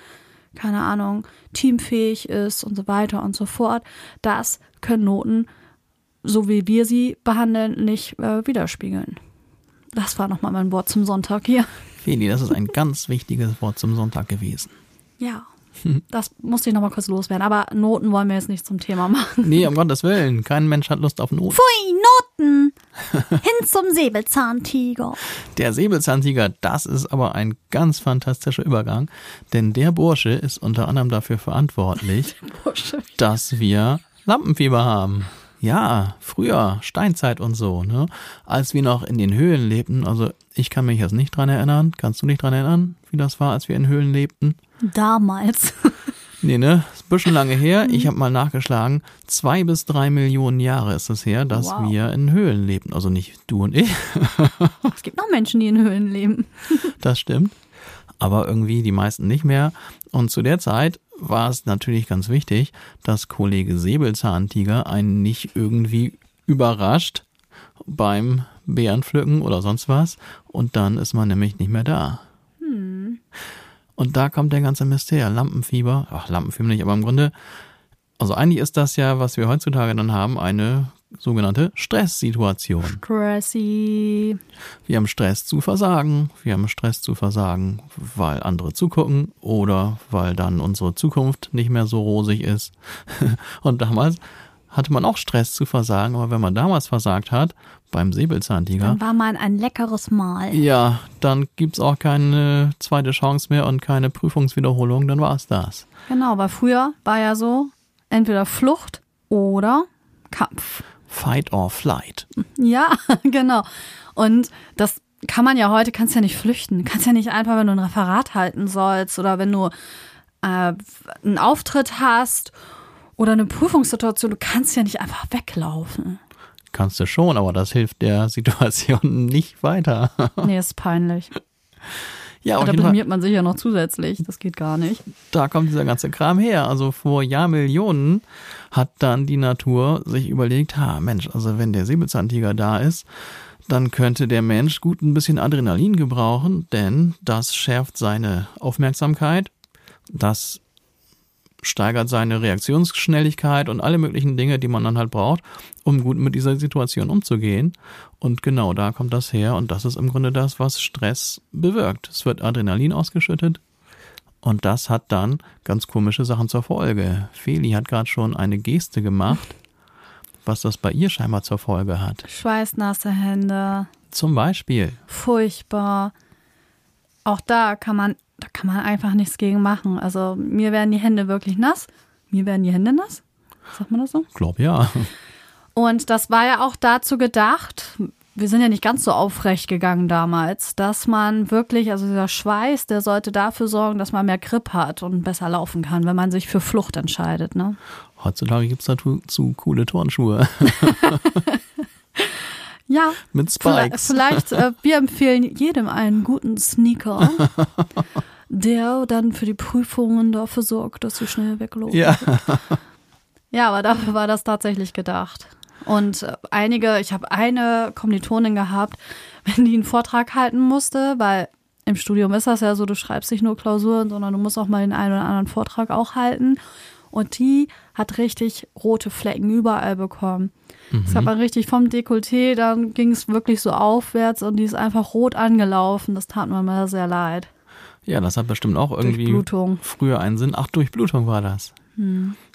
keine Ahnung, teamfähig ist und so weiter und so fort. Das können Noten, so wie wir sie behandeln, nicht äh, widerspiegeln. Das war nochmal mein Wort zum Sonntag hier. Feli, das ist ein ganz wichtiges Wort zum Sonntag gewesen. Ja, [LAUGHS] das musste ich nochmal kurz loswerden. Aber Noten wollen wir jetzt nicht zum Thema machen. Nee, um Gottes Willen. Kein Mensch hat Lust auf Not. Pfui, Noten! [LAUGHS] Hin zum Säbelzahntiger. Der Säbelzahntiger, das ist aber ein ganz fantastischer Übergang, denn der Bursche ist unter anderem dafür verantwortlich, [LAUGHS] dass wir Lampenfieber haben. Ja, früher, Steinzeit und so, ne? Als wir noch in den Höhlen lebten, also ich kann mich jetzt nicht dran erinnern. Kannst du dich dran erinnern, wie das war, als wir in Höhlen lebten? Damals. [LAUGHS] Nee, ne? Ist ein bisschen lange her. [LAUGHS] Ich habe mal nachgeschlagen. Zwei bis drei Millionen Jahre ist es her, dass Wow. wir in Höhlen lebten. Also nicht du und ich, [LAUGHS] Es gibt noch Menschen, die in Höhlen leben. das stimmt. Aber irgendwie die meisten nicht mehr. Und zu der Zeit war es natürlich ganz wichtig, dass Kollege Säbelzahntiger einen nicht irgendwie überrascht beim Bärenpflücken oder sonst was. Und dann ist man nämlich nicht mehr da. Und da kommt der ganze Mist her. Lampenfieber. Ach, Lampenfieber nicht, aber im Grunde, also eigentlich ist das ja, was wir heutzutage dann haben, eine sogenannte Stresssituation. Stressy. Wir haben Stress zu versagen. Wir haben Stress zu versagen, weil andere zugucken oder weil dann unsere Zukunft nicht mehr so rosig ist. [LAUGHS] Und damals hatte man auch Stress zu versagen, aber wenn man damals versagt hat, beim Säbelzahntiger, Dann war mal ein leckeres Mahl. ja, dann gibt's auch keine zweite Chance mehr und keine Prüfungswiederholung, dann war's das. Genau, weil früher war ja so, entweder Flucht oder Kampf. Fight or flight. Ja, [LAUGHS] genau. Und das kann man ja heute, kannst ja nicht flüchten. Kannst ja nicht einfach, wenn du ein Referat halten sollst oder wenn du äh, einen Auftritt hast oder eine Prüfungssituation, du kannst ja nicht einfach weglaufen. Kannst du schon, aber das hilft der [LAUGHS] Situation nicht weiter. Nee, ist peinlich. [LAUGHS] Ja, auf Da blamiert man sich ja noch zusätzlich. Das geht gar nicht. da kommt dieser ganze Kram her. Also vor Jahrmillionen hat dann die Natur sich überlegt, ha, Mensch, also wenn der Säbelzahntiger da ist, dann könnte der Mensch gut ein bisschen Adrenalin gebrauchen, denn das schärft seine Aufmerksamkeit, das steigert seine Reaktionsschnelligkeit und alle möglichen Dinge, die man dann halt braucht, um gut mit dieser Situation umzugehen. Und genau da kommt das her und das ist im Grunde das, was Stress bewirkt. Es wird Adrenalin ausgeschüttet und das hat dann ganz komische Sachen zur Folge. Feli hat gerade schon eine Geste gemacht, was das bei ihr scheinbar zur Folge hat. Schweißnasse Hände, Zum Beispiel, furchtbar. Auch da kann man, da kann man einfach nichts gegen machen. Also mir werden die Hände wirklich nass. Mir werden die Hände nass. Sagt man das so? glaub ja. Und das war ja auch dazu gedacht, wir sind ja nicht ganz so aufrecht gegangen damals, dass man wirklich, also dieser Schweiß, der sollte dafür sorgen, dass man mehr Grip hat und besser laufen kann, wenn man sich für Flucht entscheidet. Ne? Heutzutage gibt's dazu zu coole Turnschuhe [LAUGHS] Ja, mit vielleicht, Spikes. vielleicht äh, [LAUGHS] wir empfehlen jedem einen guten Sneaker, [LAUGHS] der dann für die Prüfungen dafür sorgt, dass sie schnell weglaufen. Ja, [LAUGHS] Ja, aber dafür war das tatsächlich gedacht. Und äh, einige, ich habe eine Kommilitonin gehabt, wenn die einen Vortrag halten musste, weil im Studium ist das ja so, du schreibst nicht nur Klausuren, sondern du musst auch mal den einen oder anderen Vortrag auch halten. Und die hat richtig rote Flecken überall bekommen. Es gab dann richtig vom Dekolleté, dann ging es wirklich so aufwärts und die ist einfach rot angelaufen. Das tat mir mal sehr leid. Ja, das hat bestimmt auch irgendwie früher einen Sinn. Ach, Durchblutung war das.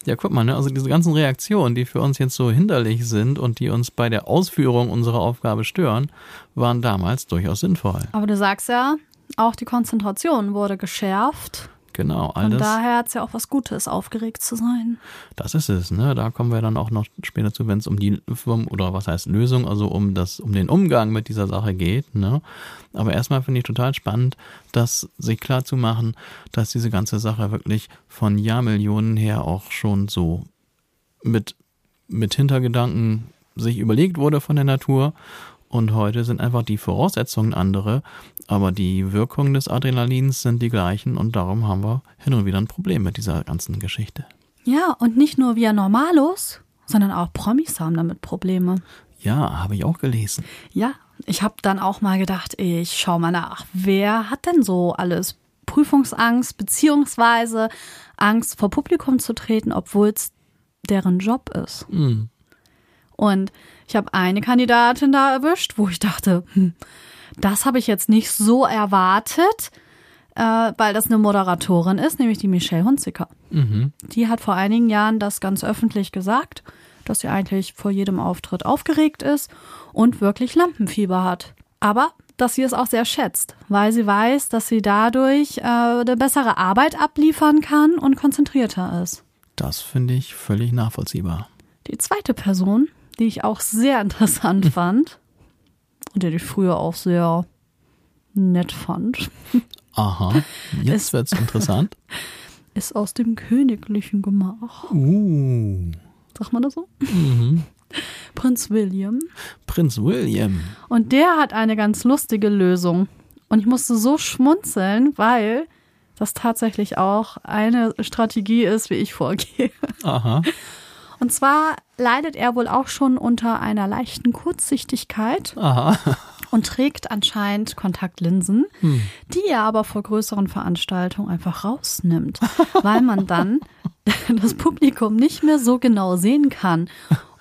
Ja, guck mal, ne? also diese ganzen Reaktionen, die für uns jetzt so hinderlich sind und die uns bei der Ausführung unserer Aufgabe stören, waren damals durchaus sinnvoll. Aber du sagst ja, auch die Konzentration wurde geschärft. Genau, all Und das, daher hat es ja auch was Gutes, aufgeregt zu sein. das ist es, ne? Da kommen wir dann auch noch später zu, wenn es um die oder was heißt Lösung, also um das, um den Umgang mit dieser Sache geht, ne? Aber erstmal finde ich total spannend, das sich klar zu machen, dass diese ganze Sache wirklich von Jahrmillionen her auch schon so mit, mit Hintergedanken sich überlegt wurde von der Natur. Und heute sind einfach die Voraussetzungen andere, aber die Wirkungen des Adrenalins sind die gleichen und darum haben wir hin und wieder ein Problem mit dieser ganzen Geschichte. Ja, und nicht nur wir Normalos, sondern auch Promis haben damit Probleme. Ja, habe ich auch gelesen. Ja, ich habe dann auch mal gedacht, ich schau mal nach, wer hat denn so alles Prüfungsangst beziehungsweise Angst vor Publikum zu treten, obwohl es deren Job ist. Hm. Und ich habe eine Kandidatin da erwischt, wo ich dachte, hm, das habe ich jetzt nicht so erwartet, äh, weil das eine Moderatorin ist, nämlich die Michelle Hunziker. Mhm. Die hat vor einigen Jahren das ganz öffentlich gesagt, dass sie eigentlich vor jedem Auftritt aufgeregt ist und wirklich Lampenfieber hat. Aber dass sie es auch sehr schätzt, weil sie weiß, dass sie dadurch äh, eine bessere Arbeit abliefern kann und konzentrierter ist. Das finde ich völlig nachvollziehbar. Die zweite Person, die ich auch sehr [LAUGHS] interessant [LAUGHS] fand und die ich früher auch sehr nett fand, Aha, [LAUGHS] jetzt Ist- wird's interessant. ist aus dem königlichen Gemach. Uh, Sagt man das so? mhm. Prinz William. Prinz William. Und der hat eine ganz lustige Lösung. Und ich musste so schmunzeln, weil das tatsächlich auch eine Strategie ist, wie ich vorgehe. Aha. Und zwar leidet er wohl auch schon unter einer leichten Kurzsichtigkeit Aha. und trägt anscheinend Kontaktlinsen, die er aber vor größeren Veranstaltungen einfach rausnimmt, weil man dann [LAUGHS] das Publikum nicht mehr so genau sehen kann.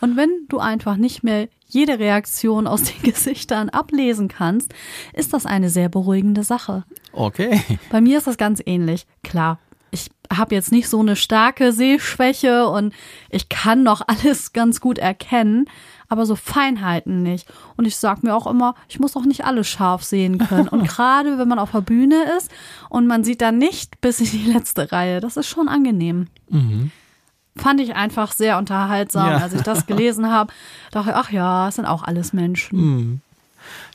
Und wenn du einfach nicht mehr jede Reaktion aus den [LAUGHS] Gesichtern ablesen kannst, ist das eine sehr beruhigende Sache. Okay. Bei mir ist das ganz ähnlich. Klar, habe jetzt nicht so eine starke Sehschwäche und ich kann noch [LAUGHS] alles ganz gut erkennen, aber so Feinheiten nicht. Und ich sag mir auch immer, ich muss auch nicht alles scharf sehen können. Und [LAUGHS] gerade wenn man auf der Bühne ist und man sieht dann nicht bis in die [LAUGHS] letzte Reihe, das ist schon angenehm. Fand ich einfach sehr unterhaltsam, Ja. als ich das gelesen habe. Dachte, ich, ach ja, es sind auch alles Menschen.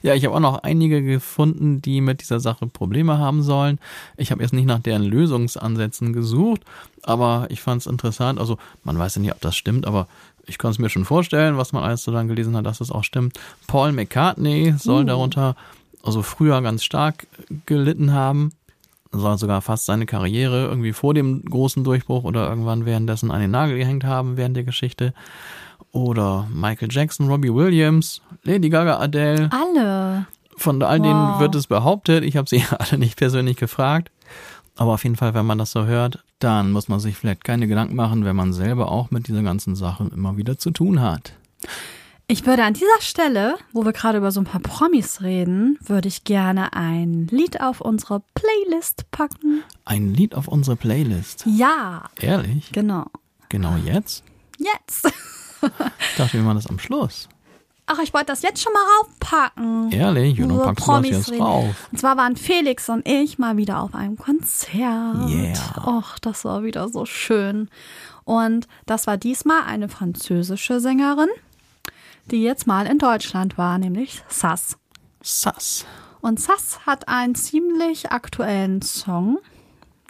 Ja, ich habe auch noch einige gefunden, die mit dieser Sache Probleme haben sollen. Ich habe jetzt nicht nach deren Lösungsansätzen gesucht, aber ich fand es interessant. Also man weiß ja nicht, ob das stimmt, aber ich kann es mir schon vorstellen, was man alles so dann gelesen hat, dass es auch stimmt. Paul McCartney soll darunter also früher ganz stark gelitten haben. Soll sogar fast seine Karriere irgendwie vor dem großen Durchbruch oder irgendwann währenddessen an den Nagel gehängt haben während der Geschichte. Oder Michael Jackson, Robbie Williams, Lady Gaga, Adele. Alle. Von all denen Wow. wird es behauptet. Ich habe sie [LAUGHS] alle nicht persönlich gefragt. Aber auf jeden Fall, wenn man das so hört, dann muss man sich vielleicht keine Gedanken machen, wenn man selber auch mit dieser ganzen Sache immer wieder zu tun hat. Ich würde an dieser Stelle, wo wir gerade über so ein paar Promis reden, würde ich gerne ein Lied auf unsere Playlist packen. Ein Lied auf unsere Playlist. Ja, Ehrlich? genau. Genau jetzt? Jetzt. [LAUGHS] Ich dachte, wir machen das am Schluss. Ach, ich wollte das jetzt schon mal raufpacken. Ehrlich? Dann Über packst du das Promis jetzt drauf. Und zwar waren Felix und ich mal wieder auf einem Konzert. Yeah. Och, das war wieder so schön. Und das war diesmal eine französische Sängerin, die jetzt mal in Deutschland war, nämlich Sass. Sass. Und Sass hat einen ziemlich aktuellen Song,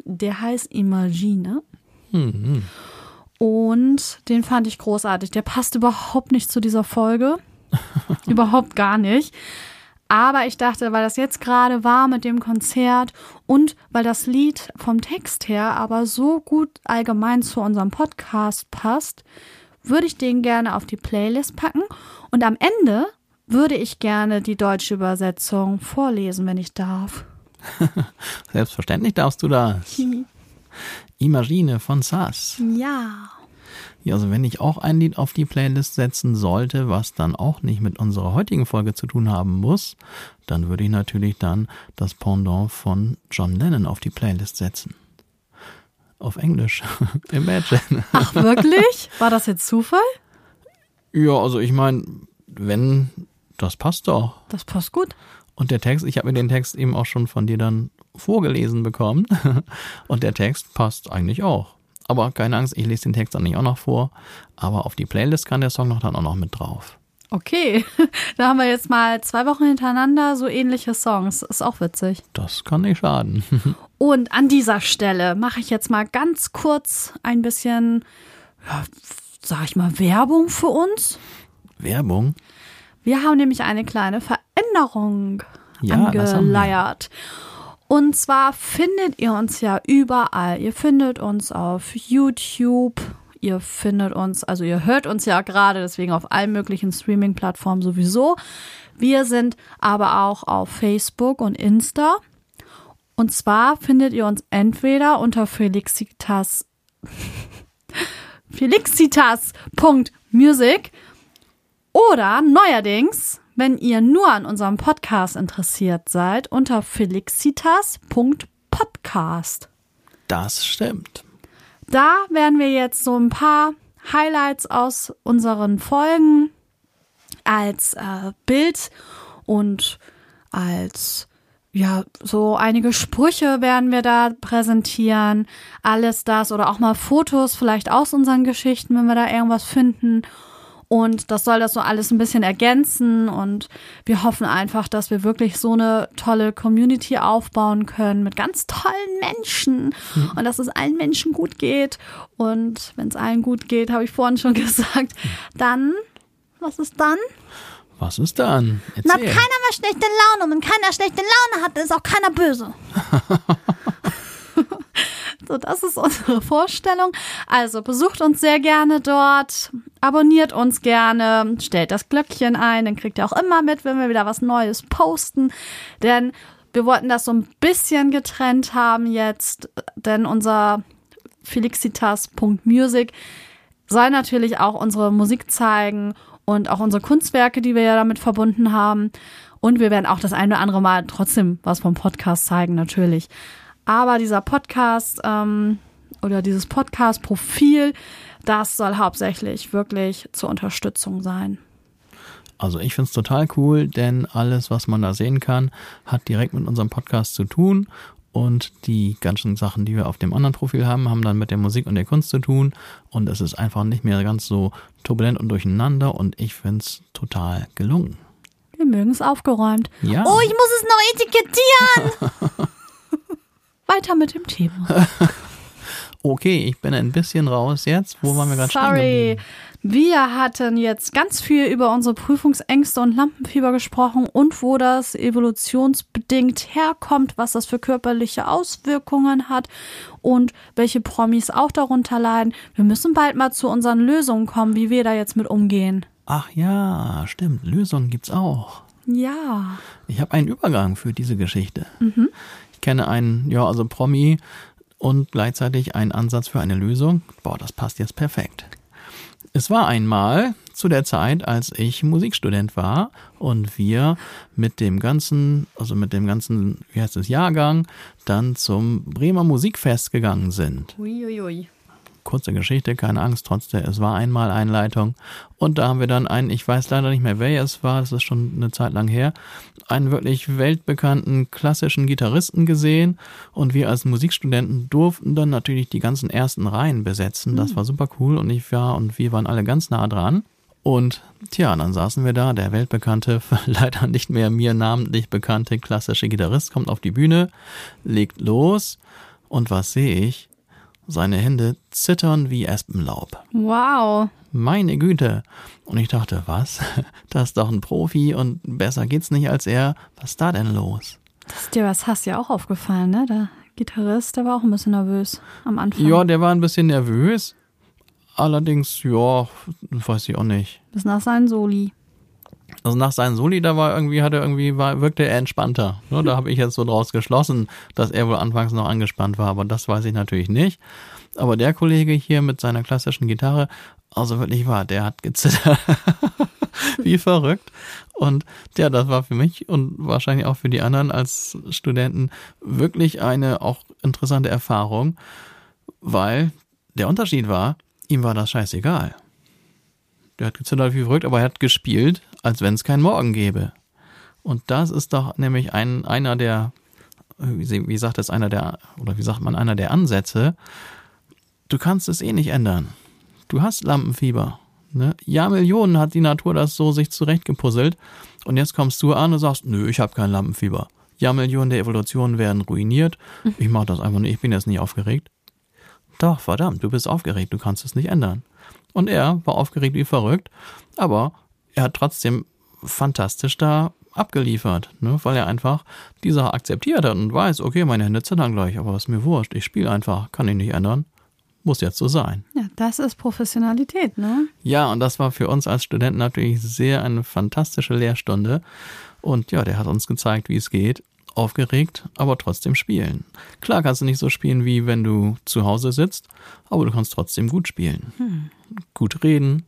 der heißt Imagine. Mhm. Und den fand ich großartig. Der passt überhaupt nicht zu dieser Folge. [LAUGHS] überhaupt gar nicht. Aber ich dachte, weil das jetzt gerade war mit dem Konzert und weil das Lied vom Text her aber so gut allgemein zu unserem Podcast passt, würde ich den gerne auf die Playlist packen. Und am Ende würde ich gerne die deutsche Übersetzung vorlesen, wenn ich darf. [LAUGHS] Selbstverständlich darfst du das. [LAUGHS] Imagine von Sass. Ja. Ja, also wenn ich auch ein Lied auf die Playlist setzen sollte, was dann auch nicht mit unserer heutigen Folge zu tun haben muss, dann würde ich natürlich dann das Pendant von John Lennon auf die Playlist setzen. Auf Englisch. [LAUGHS] Imagine. Ach, wirklich? War das jetzt Zufall? Ja, also ich meine, wenn, das passt doch. Das passt gut. Und der Text, ich habe mir den Text eben auch schon von dir dann vorgelesen bekommen. [LAUGHS] Und der Text passt eigentlich auch. Aber keine Angst, ich lese den Text dann nicht auch noch vor. Aber auf die Playlist kann der Song noch dann auch noch mit drauf. Okay, [LAUGHS] da haben wir jetzt mal zwei Wochen hintereinander so ähnliche Songs. Ist auch witzig. Das kann nicht schaden. [LAUGHS] Und an dieser Stelle mache ich jetzt mal ganz kurz ein bisschen, ja, sag ich mal, Werbung für uns. Werbung? Wir haben nämlich eine kleine Veränderung Ja, angeleiert. Und zwar findet ihr uns ja überall. Ihr findet uns auf YouTube. Ihr findet uns, also ihr hört uns ja gerade, deswegen auf allen möglichen Streaming-Plattformen sowieso. Wir sind aber auch auf Facebook und Insta. Und zwar findet ihr uns entweder unter Felixitas [LAUGHS] felixitas.music oder neuerdings, wenn ihr nur an unserem Podcast interessiert seid, unter felixitas.podcast. Das stimmt. Da werden wir jetzt so ein paar Highlights aus unseren Folgen als äh, Bild und als ja, so einige Sprüche werden wir da präsentieren. Alles das oder auch mal Fotos vielleicht aus unseren Geschichten, wenn wir da irgendwas finden. Und das soll das so alles ein bisschen ergänzen. Und wir hoffen einfach, dass wir wirklich so eine tolle Community aufbauen können mit ganz tollen Menschen. Und dass es allen Menschen gut geht. Und wenn es allen gut geht, habe ich vorhin schon [LAUGHS] gesagt, dann, was ist dann? Was ist dann? Erzähl. keiner mehr schlechte Laune. Und wenn keiner schlechte Laune hat, ist auch keiner böse. [LAUGHS] so, das ist unsere [LAUGHS] Vorstellung. Also besucht uns sehr gerne dort, abonniert uns gerne, stellt das Glöckchen ein, dann kriegt ihr auch immer mit, wenn wir wieder was Neues posten. Denn wir wollten das so ein bisschen getrennt haben jetzt, denn unser felixitas.music soll natürlich auch unsere Musik zeigen und auch unsere Kunstwerke, die wir ja damit verbunden haben. Und wir werden auch das eine oder andere Mal trotzdem was vom Podcast zeigen, natürlich. Aber dieser Podcast ähm, oder dieses Podcast-Profil, das soll hauptsächlich wirklich zur Unterstützung sein. Also ich find's total cool, denn alles, was man da sehen kann, hat direkt mit unserem Podcast zu tun. Und die ganzen Sachen, die wir auf dem anderen Profil haben, haben dann mit der Musik und der Kunst zu tun. Und es ist einfach nicht mehr ganz so turbulent und durcheinander. Und ich find's total gelungen. Wir mögen es aufgeräumt. Ja. Oh, ich muss es noch etikettieren. [LAUGHS] Weiter mit dem Thema. [LAUGHS] Okay, ich bin ein bisschen raus jetzt. Wo waren wir gerade stehen Sorry. Wir hatten jetzt ganz viel über unsere Prüfungsängste und Lampenfieber gesprochen und wo das evolutionsbedingt herkommt, was das für körperliche Auswirkungen hat und welche Promis auch darunter leiden. Wir müssen bald mal zu unseren Lösungen kommen, wie wir da jetzt mit umgehen. Ach ja, stimmt. Lösungen gibt's auch. Ja. Ich habe einen Übergang für diese Geschichte. Ich kenne einen, ja, also Promi und gleichzeitig einen Ansatz für eine Lösung. Boah, das passt jetzt perfekt. Es war einmal zu der Zeit, als ich Musikstudent war und wir mit dem ganzen, also mit dem ganzen, wie heißt es, Jahrgang, dann zum Bremer Musikfest gegangen sind Uiuiui. Kurze Geschichte, keine Angst, trotzdem, es war einmal Einleitung. Und da haben wir dann einen, ich weiß leider nicht mehr, wer es war, das ist schon eine Zeit lang her, einen wirklich weltbekannten klassischen Gitarristen gesehen. Und wir als Musikstudenten durften dann natürlich die ganzen ersten Reihen besetzen. Das war super cool und ich war und wir waren alle ganz nah dran. Und tja, dann saßen wir da, der weltbekannte, [LAUGHS] leider nicht mehr mir namentlich bekannte klassische Gitarrist kommt auf die Bühne, legt los und was sehe ich? Seine Hände zittern wie Espenlaub. Wow. Meine Güte. Und ich dachte, was? [LAUGHS] Das ist doch ein Profi und besser geht's nicht als er. Was ist da denn los? Das ist dir was hast ja auch aufgefallen, ne? Der Gitarrist, der war auch ein bisschen nervös am Anfang. Ja, der war ein bisschen nervös. Allerdings, ja, weiß ich auch nicht. Bis nach seinen Soli. Also nach seinem Soli, da war irgendwie, hat er irgendwie, war, wirkte er entspannter. Ne, da habe ich jetzt so draus geschlossen, dass er wohl anfangs noch angespannt war, aber das weiß ich natürlich nicht. Aber der Kollege hier mit seiner klassischen Gitarre, also wirklich wahr, der hat gezittert. [LAUGHS] Wie verrückt. Und ja, das war für mich und wahrscheinlich auch für die anderen als Studenten wirklich eine auch interessante Erfahrung, weil der Unterschied war, ihm war das scheißegal. Der hat gezittert wie verrückt, aber er hat gespielt, als wenn es keinen Morgen gäbe. Und das ist doch nämlich ein, einer der, wie, sagt das, einer der, oder wie sagt man, einer der Ansätze. Du kannst es eh nicht ändern. Du hast Lampenfieber. Ne? Ja, Millionen hat die Natur das so sich zurechtgepuzzelt. Und jetzt kommst du an und sagst, nö, ich habe kein Lampenfieber. Ja, Millionen der Evolution werden ruiniert. Ich mache das einfach nicht, ich bin jetzt nicht aufgeregt. Doch, verdammt, du bist aufgeregt, du kannst es nicht ändern. Und er war aufgeregt wie verrückt, aber er hat trotzdem fantastisch da abgeliefert, ne? weil er einfach die Sache akzeptiert hat und weiß, okay, meine Hände zittern gleich, aber ist mir wurscht, ich spiele einfach, kann ich nicht ändern, muss jetzt so sein. Ja, das ist Professionalität, ne? Ja, und das war für uns als Studenten natürlich sehr eine fantastische Lehrstunde und ja, der hat uns gezeigt, wie es geht, aufgeregt, aber trotzdem spielen. Klar kannst du nicht so spielen, wie wenn du zu Hause sitzt, aber du kannst trotzdem gut spielen. Hm. Gut reden,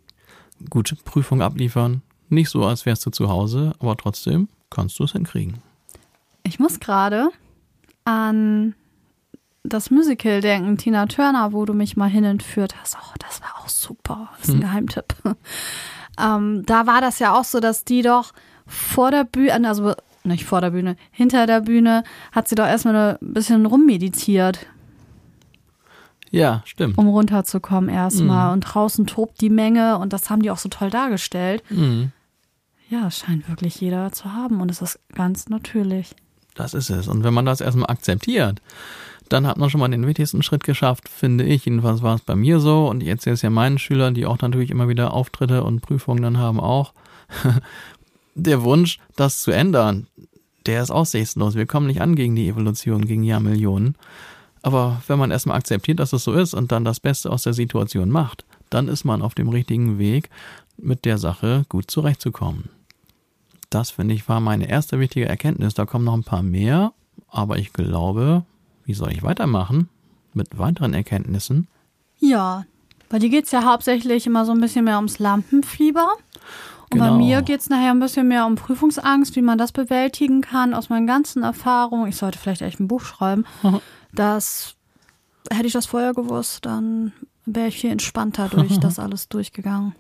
gute Prüfung abliefern. Nicht so, als wärst du zu Hause, aber trotzdem kannst du es hinkriegen. Ich muss gerade an das Musical denken, Tina Turner, wo du mich mal hin entführt hast. Oh, das war auch super. Das ist ein hm. Geheimtipp. [LAUGHS] ähm, da war das ja auch so, dass die doch vor der Bühne, also nicht vor der Bühne, hinter der Bühne, hat sie doch erstmal ein bisschen rummeditiert. Ja, stimmt. Um runterzukommen erstmal. Mhm. Und draußen tobt die Menge und das haben die auch so toll dargestellt. Mhm. Ja, scheint wirklich jeder zu haben und es ist ganz natürlich. Das ist es. Und wenn man das erstmal akzeptiert, dann hat man schon mal den wichtigsten Schritt geschafft, finde ich. Jedenfalls war es bei mir so und ich erzähle es ja meinen Schülern, die auch natürlich immer wieder Auftritte und Prüfungen dann haben auch. [LAUGHS] der Wunsch, das zu ändern, der ist aussichtslos. Wir kommen nicht an gegen die Evolution, gegen Jahrmillionen. Aber wenn man erstmal akzeptiert, dass es so ist und dann das Beste aus der Situation macht, dann ist man auf dem richtigen Weg, mit der Sache gut zurechtzukommen. Das, finde ich, war meine erste wichtige Erkenntnis. Da kommen noch ein paar mehr, aber ich glaube, wie soll ich weitermachen mit weiteren Erkenntnissen? Ja, bei dir geht es ja hauptsächlich immer so ein bisschen mehr ums Lampenfieber. Und genau. bei mir geht es nachher ein bisschen mehr um Prüfungsangst, wie man das bewältigen kann, aus meinen ganzen Erfahrungen. Ich sollte vielleicht echt ein Buch schreiben. [LAUGHS] Das hätte ich das vorher gewusst, dann wäre ich viel entspannter durch [LAUGHS] das alles durchgegangen.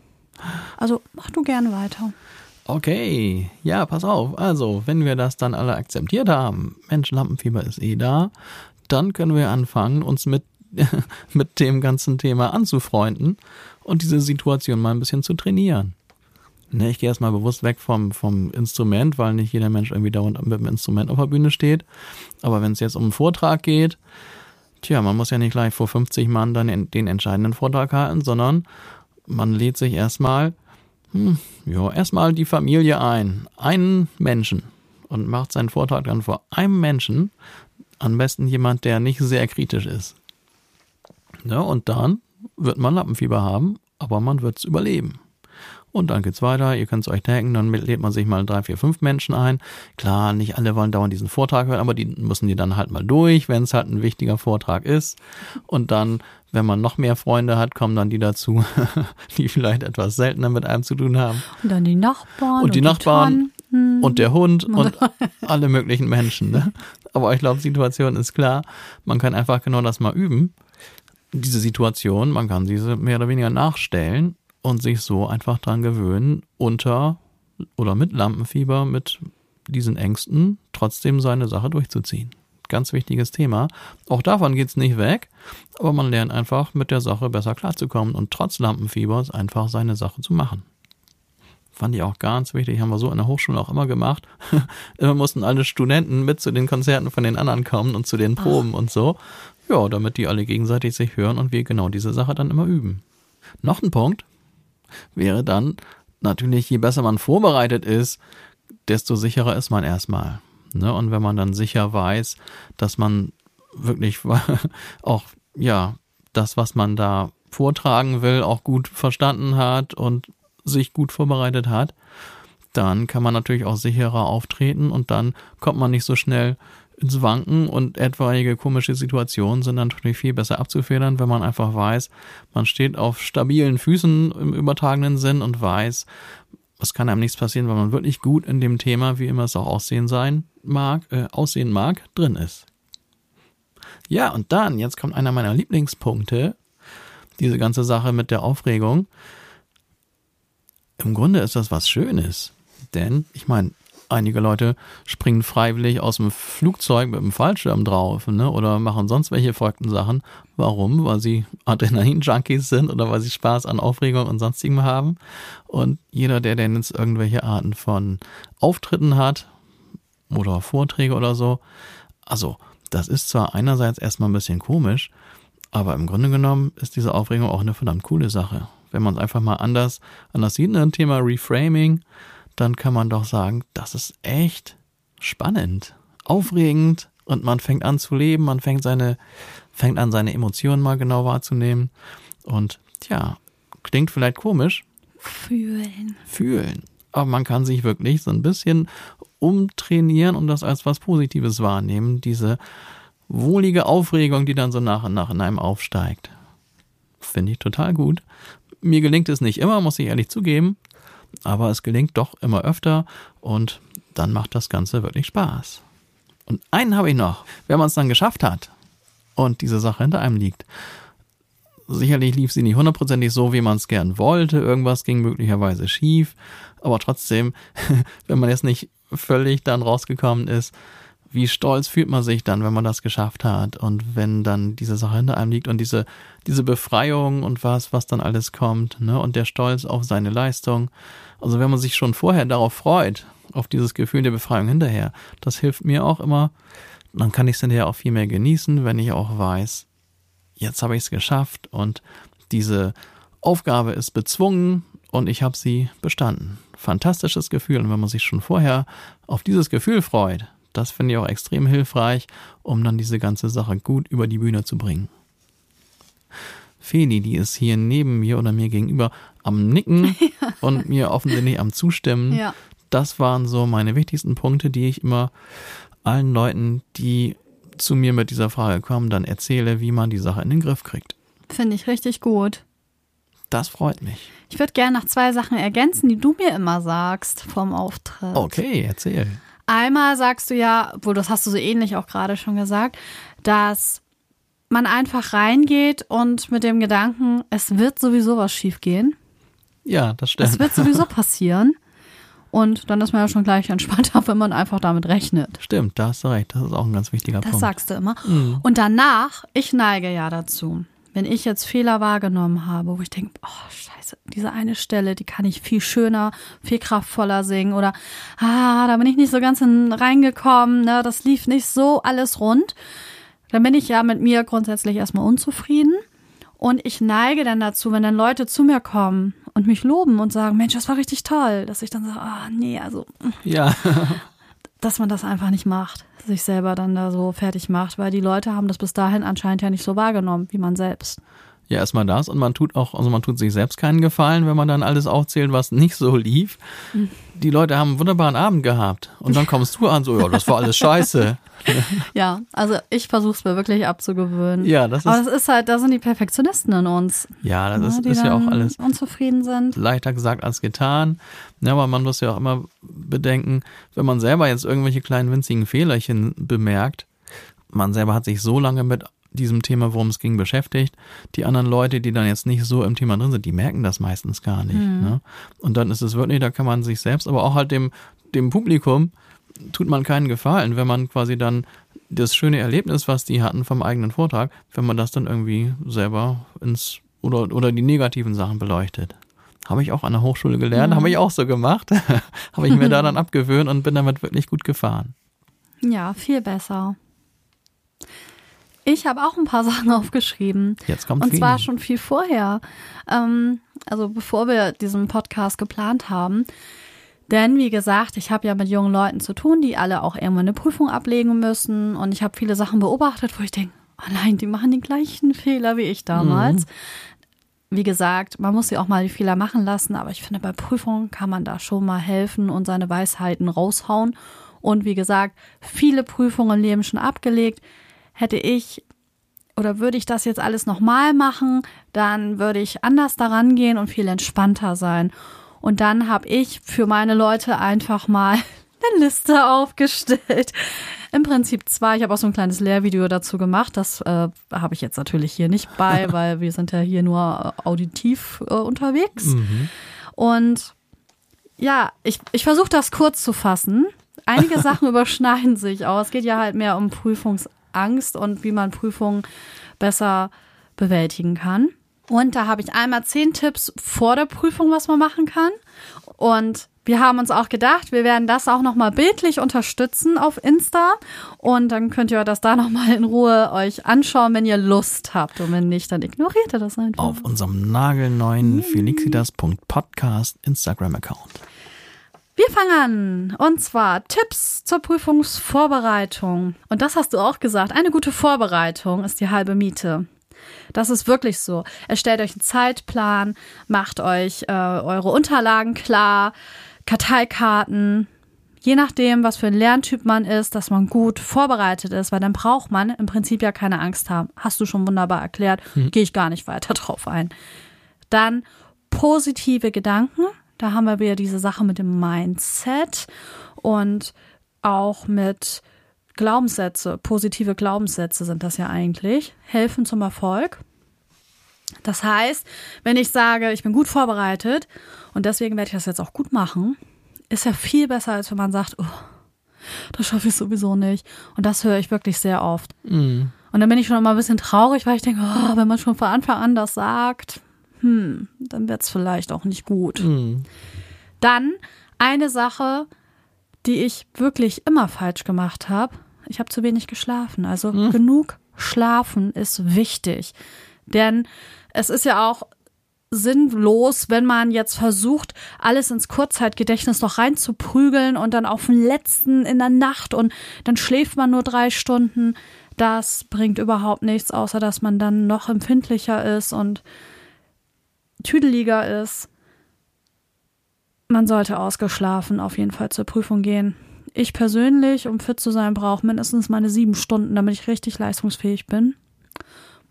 Also mach du gerne weiter. Okay, ja, pass auf. Also, wenn wir das dann alle akzeptiert haben, Mensch, Lampenfieber ist eh da, dann können wir anfangen, uns mit, [LAUGHS] mit dem ganzen Thema anzufreunden und diese Situation mal ein bisschen zu trainieren. Ne, ich gehe erstmal bewusst weg vom, vom Instrument, weil nicht jeder Mensch irgendwie dauernd mit dem Instrument auf der Bühne steht. Aber wenn es jetzt um einen Vortrag geht, tja, man muss ja nicht gleich vor 50 Mann dann den entscheidenden Vortrag halten, sondern man lädt sich erstmal, hm, ja, erstmal die Familie ein, einen Menschen und macht seinen Vortrag dann vor einem Menschen, am besten jemand, der nicht sehr kritisch ist. Ja, und dann wird man Lappenfieber haben, aber man wird es überleben. Und dann geht's weiter, ihr könnt es euch denken, dann lädt man sich mal drei, vier, fünf Menschen ein. Klar, nicht alle wollen dauernd diesen Vortrag hören, aber die müssen die dann halt mal durch, wenn es halt ein wichtiger Vortrag ist. Und dann, wenn man noch mehr Freunde hat, kommen dann die dazu, [LAUGHS] die vielleicht etwas seltener mit einem zu tun haben. Und dann die Nachbarn. Und die, und Nachbarn die und der Hund und [LAUGHS] alle möglichen Menschen. Ne? Aber ich glaube, die Situation ist klar. Man kann einfach genau das mal üben. Diese Situation, man kann diese mehr oder weniger nachstellen und sich so einfach dran gewöhnen, unter oder mit Lampenfieber, mit diesen Ängsten trotzdem seine Sache durchzuziehen. Ganz wichtiges Thema. Auch davon geht's nicht weg, aber man lernt einfach mit der Sache besser klarzukommen und trotz Lampenfiebers einfach seine Sache zu machen. Fand ich auch ganz wichtig, haben wir so in der Hochschule auch immer gemacht. [LAUGHS] immer mussten alle Studenten mit zu den Konzerten von den anderen kommen und zu den Proben Ach. und so. Ja, damit die alle gegenseitig sich hören und wir genau diese Sache dann immer üben. Noch ein Punkt wäre dann natürlich, je besser man vorbereitet ist, desto sicherer ist man erstmal. Ne? Und wenn man dann sicher weiß, dass man wirklich [LAUGHS] auch, ja, das, was man da vortragen will, auch gut verstanden hat und sich gut vorbereitet hat, dann kann man natürlich auch sicherer auftreten und dann kommt man nicht so schnell ins Wanken und etwaige komische Situationen sind natürlich viel besser abzufedern, wenn man einfach weiß, man steht auf stabilen Füßen im übertragenen Sinn und weiß, es kann einem nichts passieren, weil man wirklich gut in dem Thema, wie immer es auch aussehen sein mag, äh, aussehen mag, drin ist. Ja, und dann, jetzt kommt einer meiner Lieblingspunkte, diese ganze Sache mit der Aufregung. Im Grunde ist das was Schönes. Denn, ich meine, einige Leute springen freiwillig aus dem Flugzeug mit dem Fallschirm drauf, ne? Oder machen sonst welche verrückten Sachen. Warum? Weil sie Adrenalin-Junkies sind oder weil sie Spaß an Aufregung und sonstigem haben. Und jeder, der denn jetzt irgendwelche Arten von Auftritten hat oder Vorträge oder so, also, das ist zwar einerseits erstmal ein bisschen komisch, aber im Grunde genommen ist diese Aufregung auch eine verdammt coole Sache. Wenn man es einfach mal anders, anders sieht, ein ne, Thema Reframing, dann kann man doch sagen, das ist echt spannend, aufregend und man fängt an zu leben, man fängt seine, fängt an seine Emotionen mal genau wahrzunehmen und ja, klingt vielleicht komisch. Fühlen. Fühlen. Aber man kann sich wirklich so ein bisschen umtrainieren und das als was Positives wahrnehmen, diese wohlige Aufregung, die dann so nach und nach in einem aufsteigt. Finde ich total gut. Mir gelingt es nicht immer, muss ich ehrlich zugeben aber es gelingt doch immer öfter und dann macht das Ganze wirklich Spaß. Und einen habe ich noch, wenn man es dann geschafft hat und diese Sache hinter einem liegt. Sicherlich lief sie nicht hundertprozentig so, wie man es gern wollte. Irgendwas ging möglicherweise schief. Aber trotzdem, [LAUGHS] wenn man jetzt nicht völlig dann rausgekommen ist, wie stolz fühlt man sich dann, wenn man das geschafft hat und wenn dann diese Sache hinter einem liegt und diese, diese Befreiung und was, was dann alles kommt, ne, und der Stolz auf seine Leistung. Also wenn man sich schon vorher darauf freut, auf dieses Gefühl der Befreiung hinterher, das hilft mir auch immer. Dann kann ich es hinterher auch viel mehr genießen, wenn ich auch weiß, jetzt habe ich es geschafft und diese Aufgabe ist bezwungen und ich habe sie bestanden. Fantastisches Gefühl. Und wenn man sich schon vorher auf dieses Gefühl freut, das finde ich auch extrem hilfreich, um dann diese ganze Sache gut über die Bühne zu bringen. Feli, die ist hier neben mir oder mir gegenüber am Nicken [LAUGHS] ja. und mir offensichtlich am Zustimmen. Ja. Das waren so meine wichtigsten Punkte, die ich immer allen Leuten, die zu mir mit dieser Frage kommen, dann erzähle, wie man die Sache in den Griff kriegt. Finde ich richtig gut. Das freut mich. Ich würde gerne noch zwei Sachen ergänzen, die du mir immer sagst vom Auftritt. Okay, erzähl. Einmal sagst du ja, wohl das hast du so ähnlich auch gerade schon gesagt, dass man einfach reingeht und mit dem Gedanken, es wird sowieso was schiefgehen. Ja, das stimmt. Es wird sowieso [LAUGHS] passieren. Und dann ist man ja schon gleich entspannter, [LAUGHS] wenn man einfach damit rechnet. Stimmt, da hast du recht. Das ist auch ein ganz wichtiger das Punkt. Das sagst du immer. Mhm. Und danach, ich neige ja dazu, wenn ich jetzt Fehler wahrgenommen habe, wo ich denke, oh scheiße, diese eine Stelle, die kann ich viel schöner, viel kraftvoller singen oder ah, da bin ich nicht so ganz reingekommen, ne, das lief nicht so alles rund. Dann bin ich ja mit mir grundsätzlich erstmal unzufrieden und ich neige dann dazu, wenn dann Leute zu mir kommen und mich loben und sagen, Mensch, das war richtig toll, dass ich dann sage, ah, nee, also ja. [LAUGHS] dass man das einfach nicht macht, sich selber dann da so fertig macht, weil die Leute haben das bis dahin anscheinend ja nicht so wahrgenommen wie man selbst. Ja, erstmal das und man tut auch, also man tut sich selbst keinen Gefallen, wenn man dann alles aufzählt, was nicht so lief. Die Leute haben einen wunderbaren Abend gehabt und dann kommst du an, so, ja, das war alles scheiße. [LAUGHS] ja, also ich versuche es mir wirklich abzugewöhnen. Ja, das ist. Aber das ist halt, da sind die Perfektionisten in uns. Ja, das ist, ja, ist ja auch alles. Unzufrieden sind. Leichter gesagt als getan. Ja, aber man muss ja auch immer bedenken, wenn man selber jetzt irgendwelche kleinen winzigen Fehlerchen bemerkt, man selber hat sich so lange mit diesem Thema, worum es ging, beschäftigt. Die anderen Leute, die dann jetzt nicht so im Thema drin sind, die merken das meistens gar nicht. Mhm. Ne? Und dann ist es wirklich, da kann man sich selbst, aber auch halt dem, dem Publikum tut man keinen Gefallen, wenn man quasi dann das schöne Erlebnis, was die hatten vom eigenen Vortrag, wenn man das dann irgendwie selber ins oder, oder die negativen Sachen beleuchtet. Habe ich auch an der Hochschule gelernt, mhm. habe ich auch so gemacht. [LAUGHS] habe ich mir da [LAUGHS] dann abgewöhnt und bin damit wirklich gut gefahren. Ja, viel besser. Ich habe auch ein paar [LAUGHS] Sachen aufgeschrieben. Jetzt kommt Und zwar schon viel vorher. Ähm, also bevor wir diesen Podcast geplant haben. Denn wie gesagt, ich habe ja mit jungen Leuten zu tun, die alle auch irgendwann eine Prüfung ablegen müssen. Und ich habe viele Sachen beobachtet, wo ich denke, oh nein, die machen den gleichen Fehler wie ich damals. Wie gesagt, man muss sie auch mal die Fehler machen lassen, aber ich finde, bei Prüfungen kann man da schon mal helfen und seine Weisheiten raushauen. Und wie gesagt, viele Prüfungen im Leben schon abgelegt. Hätte ich oder würde ich das jetzt alles nochmal machen, dann würde ich anders daran gehen und viel entspannter sein. Und dann habe ich für meine Leute einfach mal [LAUGHS] eine Liste aufgestellt. Im Prinzip zwei. Ich habe auch so ein kleines Lehrvideo dazu gemacht. Das äh, habe ich jetzt natürlich hier nicht bei, [LAUGHS] weil wir sind ja hier nur äh, auditiv äh, unterwegs. Und ja, ich, ich versuche das kurz zu fassen. Einige [LAUGHS] Sachen überschneiden sich auch. Es geht ja halt mehr um Prüfungsangst und wie man Prüfungen besser bewältigen kann. Und da habe ich einmal zehn Tipps vor der Prüfung, was man machen kann. Und wir haben uns auch gedacht, wir werden das auch nochmal bildlich unterstützen auf Insta. Und dann könnt ihr das da nochmal in Ruhe euch anschauen, wenn ihr Lust habt. Und wenn nicht, dann ignoriert ihr das einfach. Auf unserem nagelneuen felixitas.podcast Instagram-Account. Wir fangen an. Und zwar Tipps zur Prüfungsvorbereitung. Und das hast du auch gesagt. Eine gute Vorbereitung ist die halbe Miete. Das ist wirklich so. Erstellt euch einen Zeitplan, macht euch äh, eure Unterlagen klar, Karteikarten, je nachdem, was für ein Lerntyp man ist, dass man gut vorbereitet ist, weil dann braucht man im Prinzip ja keine Angst haben. Hast du schon wunderbar erklärt, gehe ich gar nicht weiter drauf ein. Dann positive Gedanken. Da haben wir wieder diese Sache mit dem Mindset und auch mit Glaubenssätze, positive Glaubenssätze sind das ja eigentlich, helfen zum Erfolg. Das heißt, wenn ich sage, ich bin gut vorbereitet und deswegen werde ich das jetzt auch gut machen, ist ja viel besser, als wenn man sagt, oh, das schaffe ich sowieso nicht. Und das höre ich wirklich sehr oft. Und dann bin ich schon immer ein bisschen traurig, weil ich denke, oh, wenn man schon von Anfang an das sagt, hm, dann wird es vielleicht auch nicht gut. Dann eine Sache, die ich wirklich immer falsch gemacht habe. Ich habe zu wenig geschlafen. Also genug schlafen ist wichtig. Denn es ist ja auch sinnlos, wenn man jetzt versucht, alles ins Kurzzeitgedächtnis noch reinzuprügeln und dann auf den letzten in der Nacht und dann schläft man nur drei Stunden. Das bringt überhaupt nichts, außer dass man dann noch empfindlicher ist und tüdeliger ist. Man sollte ausgeschlafen auf jeden Fall zur Prüfung gehen. Ich persönlich, um fit zu sein, brauche mindestens meine sieben Stunden, damit ich richtig leistungsfähig bin.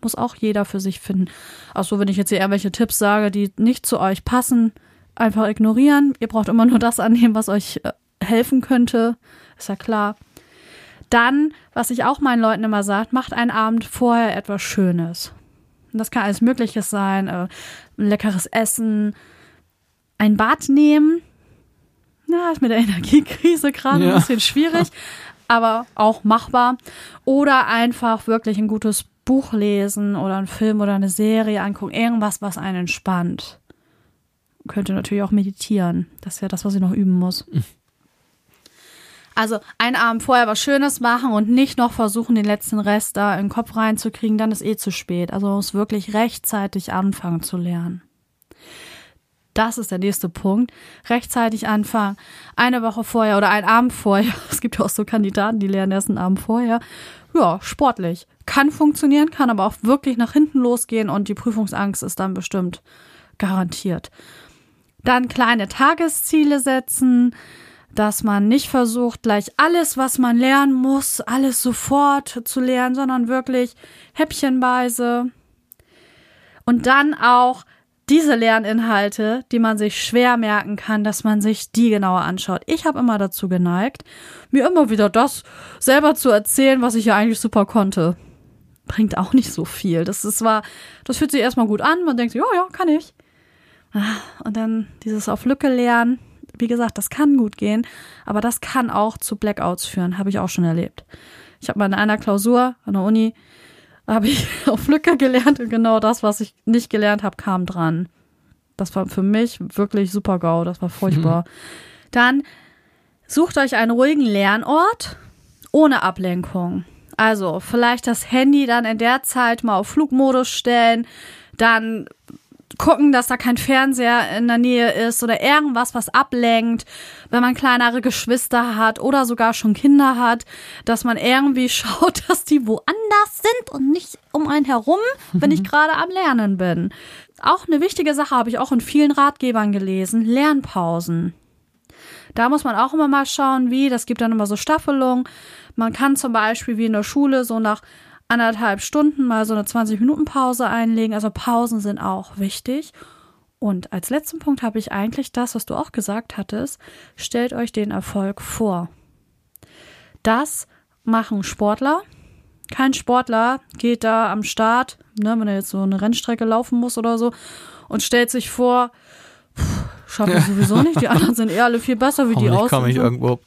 Muss auch jeder für sich finden. Auch so, wenn ich jetzt hier irgendwelche Tipps sage, die nicht zu euch passen, einfach ignorieren. Ihr braucht immer nur das annehmen, was euch äh, helfen könnte. Ist ja klar. Dann, was ich auch meinen Leuten immer sage, macht einen Abend vorher etwas Schönes. Und das kann alles Mögliches sein. Äh, ein leckeres Essen, ein Bad nehmen. Na, ist mit der [LAUGHS] Energiekrise gerade Ja. ein bisschen schwierig, aber auch machbar. Oder einfach wirklich ein gutes Buch lesen oder einen Film oder eine Serie angucken. Irgendwas, was einen entspannt. Könnte natürlich auch meditieren. Das ist ja das, was ich noch üben muss. [LAUGHS] Also einen Abend vorher was Schönes machen und nicht noch versuchen, den letzten Rest da in den Kopf reinzukriegen, dann ist eh zu spät. Also man muss wirklich rechtzeitig anfangen zu lernen. Das ist der nächste Punkt. Rechtzeitig anfangen. Eine Woche vorher oder einen Abend vorher. [LAUGHS] Es gibt ja auch so Kandidaten, die lernen erst einen Abend vorher. Ja, sportlich. Kann funktionieren, kann aber auch wirklich nach hinten losgehen und die Prüfungsangst ist dann bestimmt garantiert. Dann kleine Tagesziele setzen, dass man nicht versucht, gleich alles, was man lernen muss, alles sofort zu lernen, sondern wirklich häppchenweise. Und dann auch diese Lerninhalte, die man sich schwer merken kann, dass man sich die genauer anschaut. Ich habe immer dazu geneigt, mir immer wieder das selber zu erzählen, was ich ja eigentlich super konnte. Bringt auch nicht so viel. Das ist zwar, das fühlt sich erstmal gut an, man denkt, ja, ja, kann ich. Ah, Und dann dieses auf Lücke lernen. Wie gesagt, das kann gut gehen, aber das kann auch zu Blackouts führen, habe ich auch schon erlebt. Ich habe mal in einer Klausur an der Uni habe ich [LAUGHS] auf Lücke gelernt und genau das, was ich nicht gelernt habe, kam dran. Das war für mich wirklich super GAU, das war furchtbar. Dann sucht euch einen ruhigen Lernort ohne Ablenkung. Also vielleicht das Handy dann in der Zeit mal auf Flugmodus stellen, dann gucken, dass da kein Fernseher in der Nähe ist oder irgendwas, was ablenkt, wenn man kleinere Geschwister hat oder sogar schon Kinder hat, dass man irgendwie [LAUGHS] schaut, dass die woanders sind und nicht um einen herum, wenn ich gerade am Lernen bin. Auch eine wichtige Sache habe ich auch in vielen Ratgebern gelesen, Lernpausen. Da muss man auch immer mal schauen, wie, das gibt dann immer so Staffelungen. Man kann zum Beispiel wie in der Schule so nach anderthalb Stunden mal so eine 20-Minuten-Pause einlegen. Also Pausen sind auch wichtig. Und als letzten Punkt habe ich eigentlich das, was du auch gesagt hattest. Stellt euch den Erfolg vor. Das machen Sportler. Kein Sportler geht da am Start, ne, wenn er jetzt so eine Rennstrecke laufen muss oder so, und stellt sich vor, schaffe ich [LAUGHS] sowieso nicht. Die anderen sind eher alle viel besser, wie die aussehen. komme ich irgendwo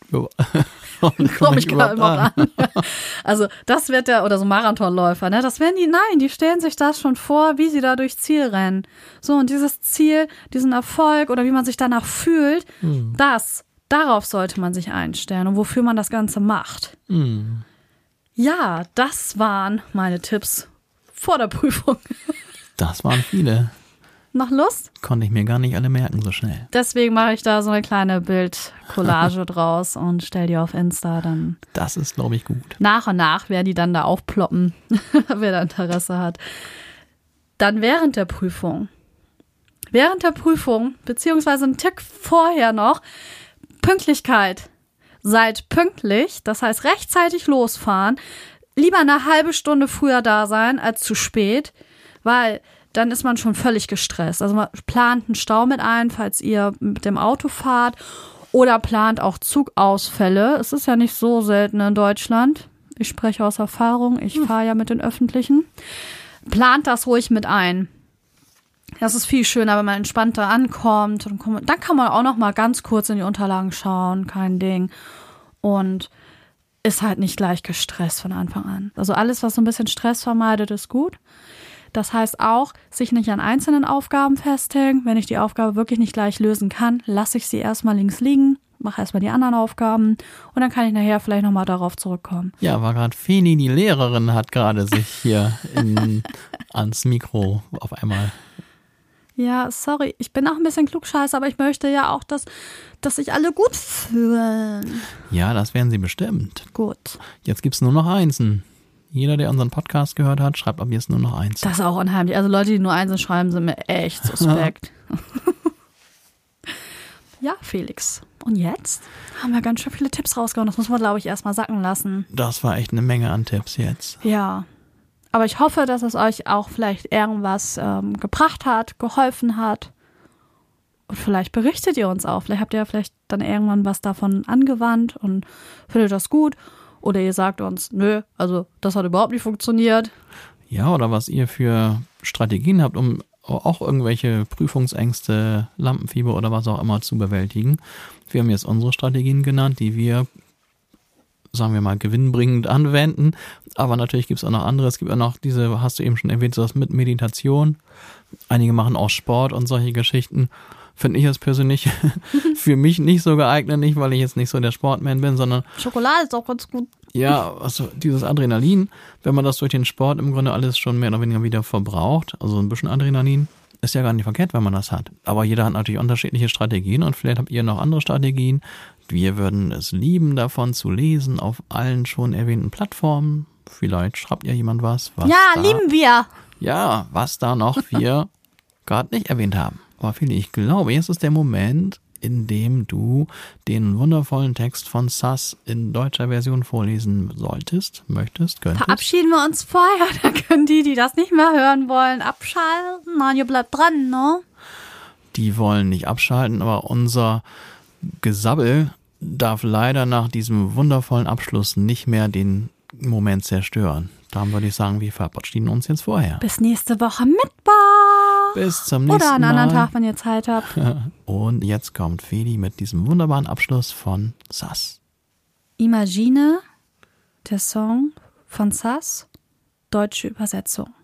[LAUGHS] komme ich gar überhaupt an. an. [LAUGHS] Also das wird der, oder so Marathonläufer, ne? Das werden die, nein, die stellen sich das schon vor, wie sie da durchs Ziel rennen. So, und dieses Ziel, diesen Erfolg oder wie man sich danach fühlt, hm. das, darauf sollte man sich einstellen und wofür man das Ganze macht. Hm. Ja, das waren meine Tipps vor der Prüfung. [LAUGHS] Das waren viele. Noch Lust? Konnte ich mir gar nicht alle merken so schnell. Deswegen mache ich da so eine kleine Bildcollage [LAUGHS] draus und stelle die auf Insta dann. Das ist, glaube ich, gut. Nach und nach werden die dann da aufploppen, [LAUGHS] wer da Interesse hat. Dann während der Prüfung. Während der Prüfung, beziehungsweise ein Tick vorher noch, Pünktlichkeit. Seid pünktlich, das heißt rechtzeitig losfahren. Lieber eine halbe Stunde früher da sein als zu spät, weil dann ist man schon völlig gestresst. Also man plant einen Stau mit ein, falls ihr mit dem Auto fahrt oder plant auch Zugausfälle. Es ist ja nicht so selten in Deutschland. Ich spreche aus Erfahrung, ich hm. fahre ja mit den öffentlichen. Plant das ruhig mit ein. Das ist viel schöner, wenn man entspannter ankommt. Und dann kann man auch noch mal ganz kurz in die Unterlagen schauen, kein Ding. Und ist halt nicht gleich gestresst von Anfang an. Also alles, was so ein bisschen Stress vermeidet, ist gut. Das heißt auch, sich nicht an einzelnen Aufgaben festhängen. Wenn ich die Aufgabe wirklich nicht gleich lösen kann, lasse ich sie erstmal links liegen, mache erstmal die anderen Aufgaben und dann kann ich nachher vielleicht nochmal darauf zurückkommen. Ja, war gerade Feni, die Lehrerin, hat gerade sich hier in, [LAUGHS] ans Mikro auf einmal ja, sorry, ich bin auch ein bisschen klugscheiße, aber ich möchte ja auch, dass, dass sich alle gut fühlen. Ja, das werden sie bestimmt. Gut. Jetzt gibt es nur noch Einsen. Jeder, der unseren Podcast gehört hat, schreibt ab jetzt nur noch eins. Das ist auch unheimlich. Also Leute, die nur eins schreiben, sind mir echt [LAUGHS] suspekt. ja, Felix. Und jetzt haben wir ganz schön viele Tipps rausgehauen. Das muss man, glaube ich, erstmal sacken lassen. Das war echt eine Menge an Tipps jetzt. Ja. Aber ich hoffe, dass es euch auch vielleicht irgendwas ähm, gebracht hat, geholfen hat. Und vielleicht berichtet ihr uns auch. Vielleicht habt ihr ja vielleicht dann irgendwann was davon angewandt und findet das gut. Oder ihr sagt uns, nö, also das hat überhaupt nicht funktioniert. Ja, oder was ihr für Strategien habt, um auch irgendwelche Prüfungsängste, Lampenfieber oder was auch immer zu bewältigen. Wir haben jetzt unsere Strategien genannt, die wir, sagen wir mal, gewinnbringend anwenden. Aber natürlich gibt es auch noch andere. Es gibt auch noch diese, hast du eben schon erwähnt, sowas mit Meditation. Einige machen auch Sport und solche Geschichten finde ich es persönlich [LAUGHS] für mich nicht so geeignet, nicht weil ich jetzt nicht so der Sportman bin, sondern Schokolade ist auch ganz gut. Ja, also dieses Adrenalin, wenn man das durch den Sport im Grunde alles schon mehr oder weniger wieder verbraucht, also ein bisschen Adrenalin, ist ja gar nicht verkehrt, wenn man das hat. Aber jeder hat natürlich unterschiedliche Strategien und vielleicht habt ihr noch andere Strategien. Wir würden es lieben, davon zu lesen auf allen schon erwähnten Plattformen. Vielleicht schreibt ja jemand was. was ja, da, lieben wir. Ja, was da noch wir [LAUGHS] gerade nicht erwähnt haben. Aber Fili, ich glaube, jetzt ist der Moment, in dem du den wundervollen Text von Sass in deutscher Version vorlesen solltest, möchtest, könntest. Verabschieden wir uns vorher, [LAUGHS] da können die, die das nicht mehr hören wollen, abschalten. Nein, ihr bleibt dran, ne? Die wollen nicht abschalten, aber unser Gesabbel darf leider nach diesem wundervollen Abschluss nicht mehr den Moment zerstören. Darum würde ich sagen, wir verabschieden uns jetzt vorher. Bis nächste Woche Mittwoch. Bis zum nächsten Mal. Oder einen anderen Tag, wenn ihr Zeit habt. [LAUGHS] Und jetzt kommt Feli mit diesem wunderbaren Abschluss von Sass. Imagine, der Song von Sass, deutsche Übersetzung.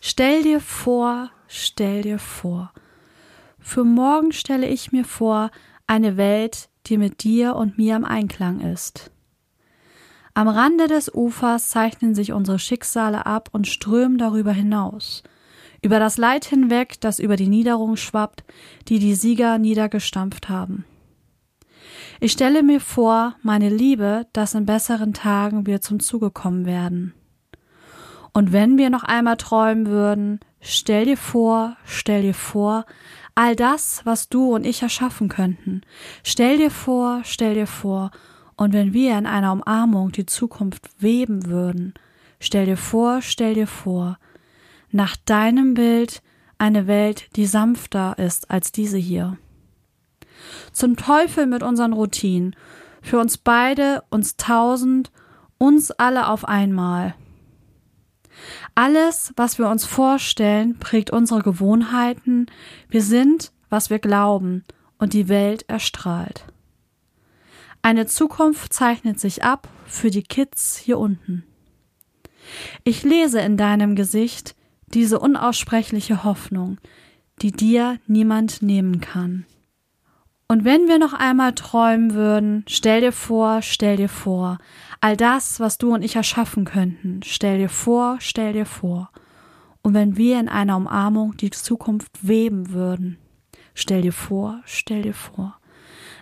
Stell dir vor, stell dir vor. Für morgen stelle ich mir vor eine Welt, die mit dir und mir im Einklang ist Am Rande des Ufers zeichnen sich unsere Schicksale ab und strömen darüber hinaus. Über das Leid hinweg, das über die Niederung schwappt, die die Sieger niedergestampft haben. Ich stelle mir vor, meine Liebe, dass in besseren Tagen wir zum Zuge kommen werden. Und wenn wir noch einmal träumen würden, stell dir vor, stell dir vor, all das, was du und ich erschaffen könnten. Stell dir vor, stell dir vor, und wenn wir in einer Umarmung die Zukunft weben würden, stell dir vor, stell dir vor, nach deinem Bild eine Welt, die sanfter ist als diese hier. Zum Teufel mit unseren Routinen. Für uns beide, uns tausend, uns alle auf einmal. Alles, was wir uns vorstellen, prägt unsere Gewohnheiten. Wir sind, was wir glauben, und die Welt erstrahlt. Eine Zukunft zeichnet sich ab für die Kids hier unten. Ich lese in deinem Gesicht diese unaussprechliche Hoffnung, die dir niemand nehmen kann. Und wenn wir noch einmal träumen würden, stell dir vor, stell dir vor, all das, was du und ich erschaffen könnten, stell dir vor, stell dir vor. Und wenn wir in einer Umarmung die Zukunft weben würden, stell dir vor, stell dir vor.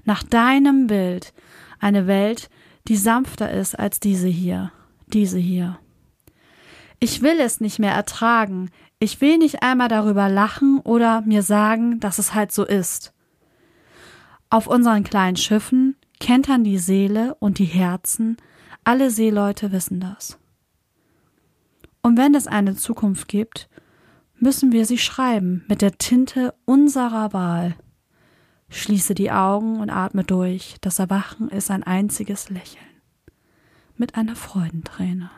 Nach deinem Bild eine Welt, die sanfter ist als diese hier, diese hier. Ich will es nicht mehr ertragen, ich will nicht einmal darüber lachen oder mir sagen, dass es halt so ist. Auf unseren kleinen Schiffen kentern die Seele und die Herzen, alle Seeleute wissen das. Und wenn es eine Zukunft gibt, müssen wir sie schreiben mit der Tinte unserer Wahl. Schließe die Augen und atme durch. Das Erwachen ist ein einziges Lächeln. Mit einer Freudenträne.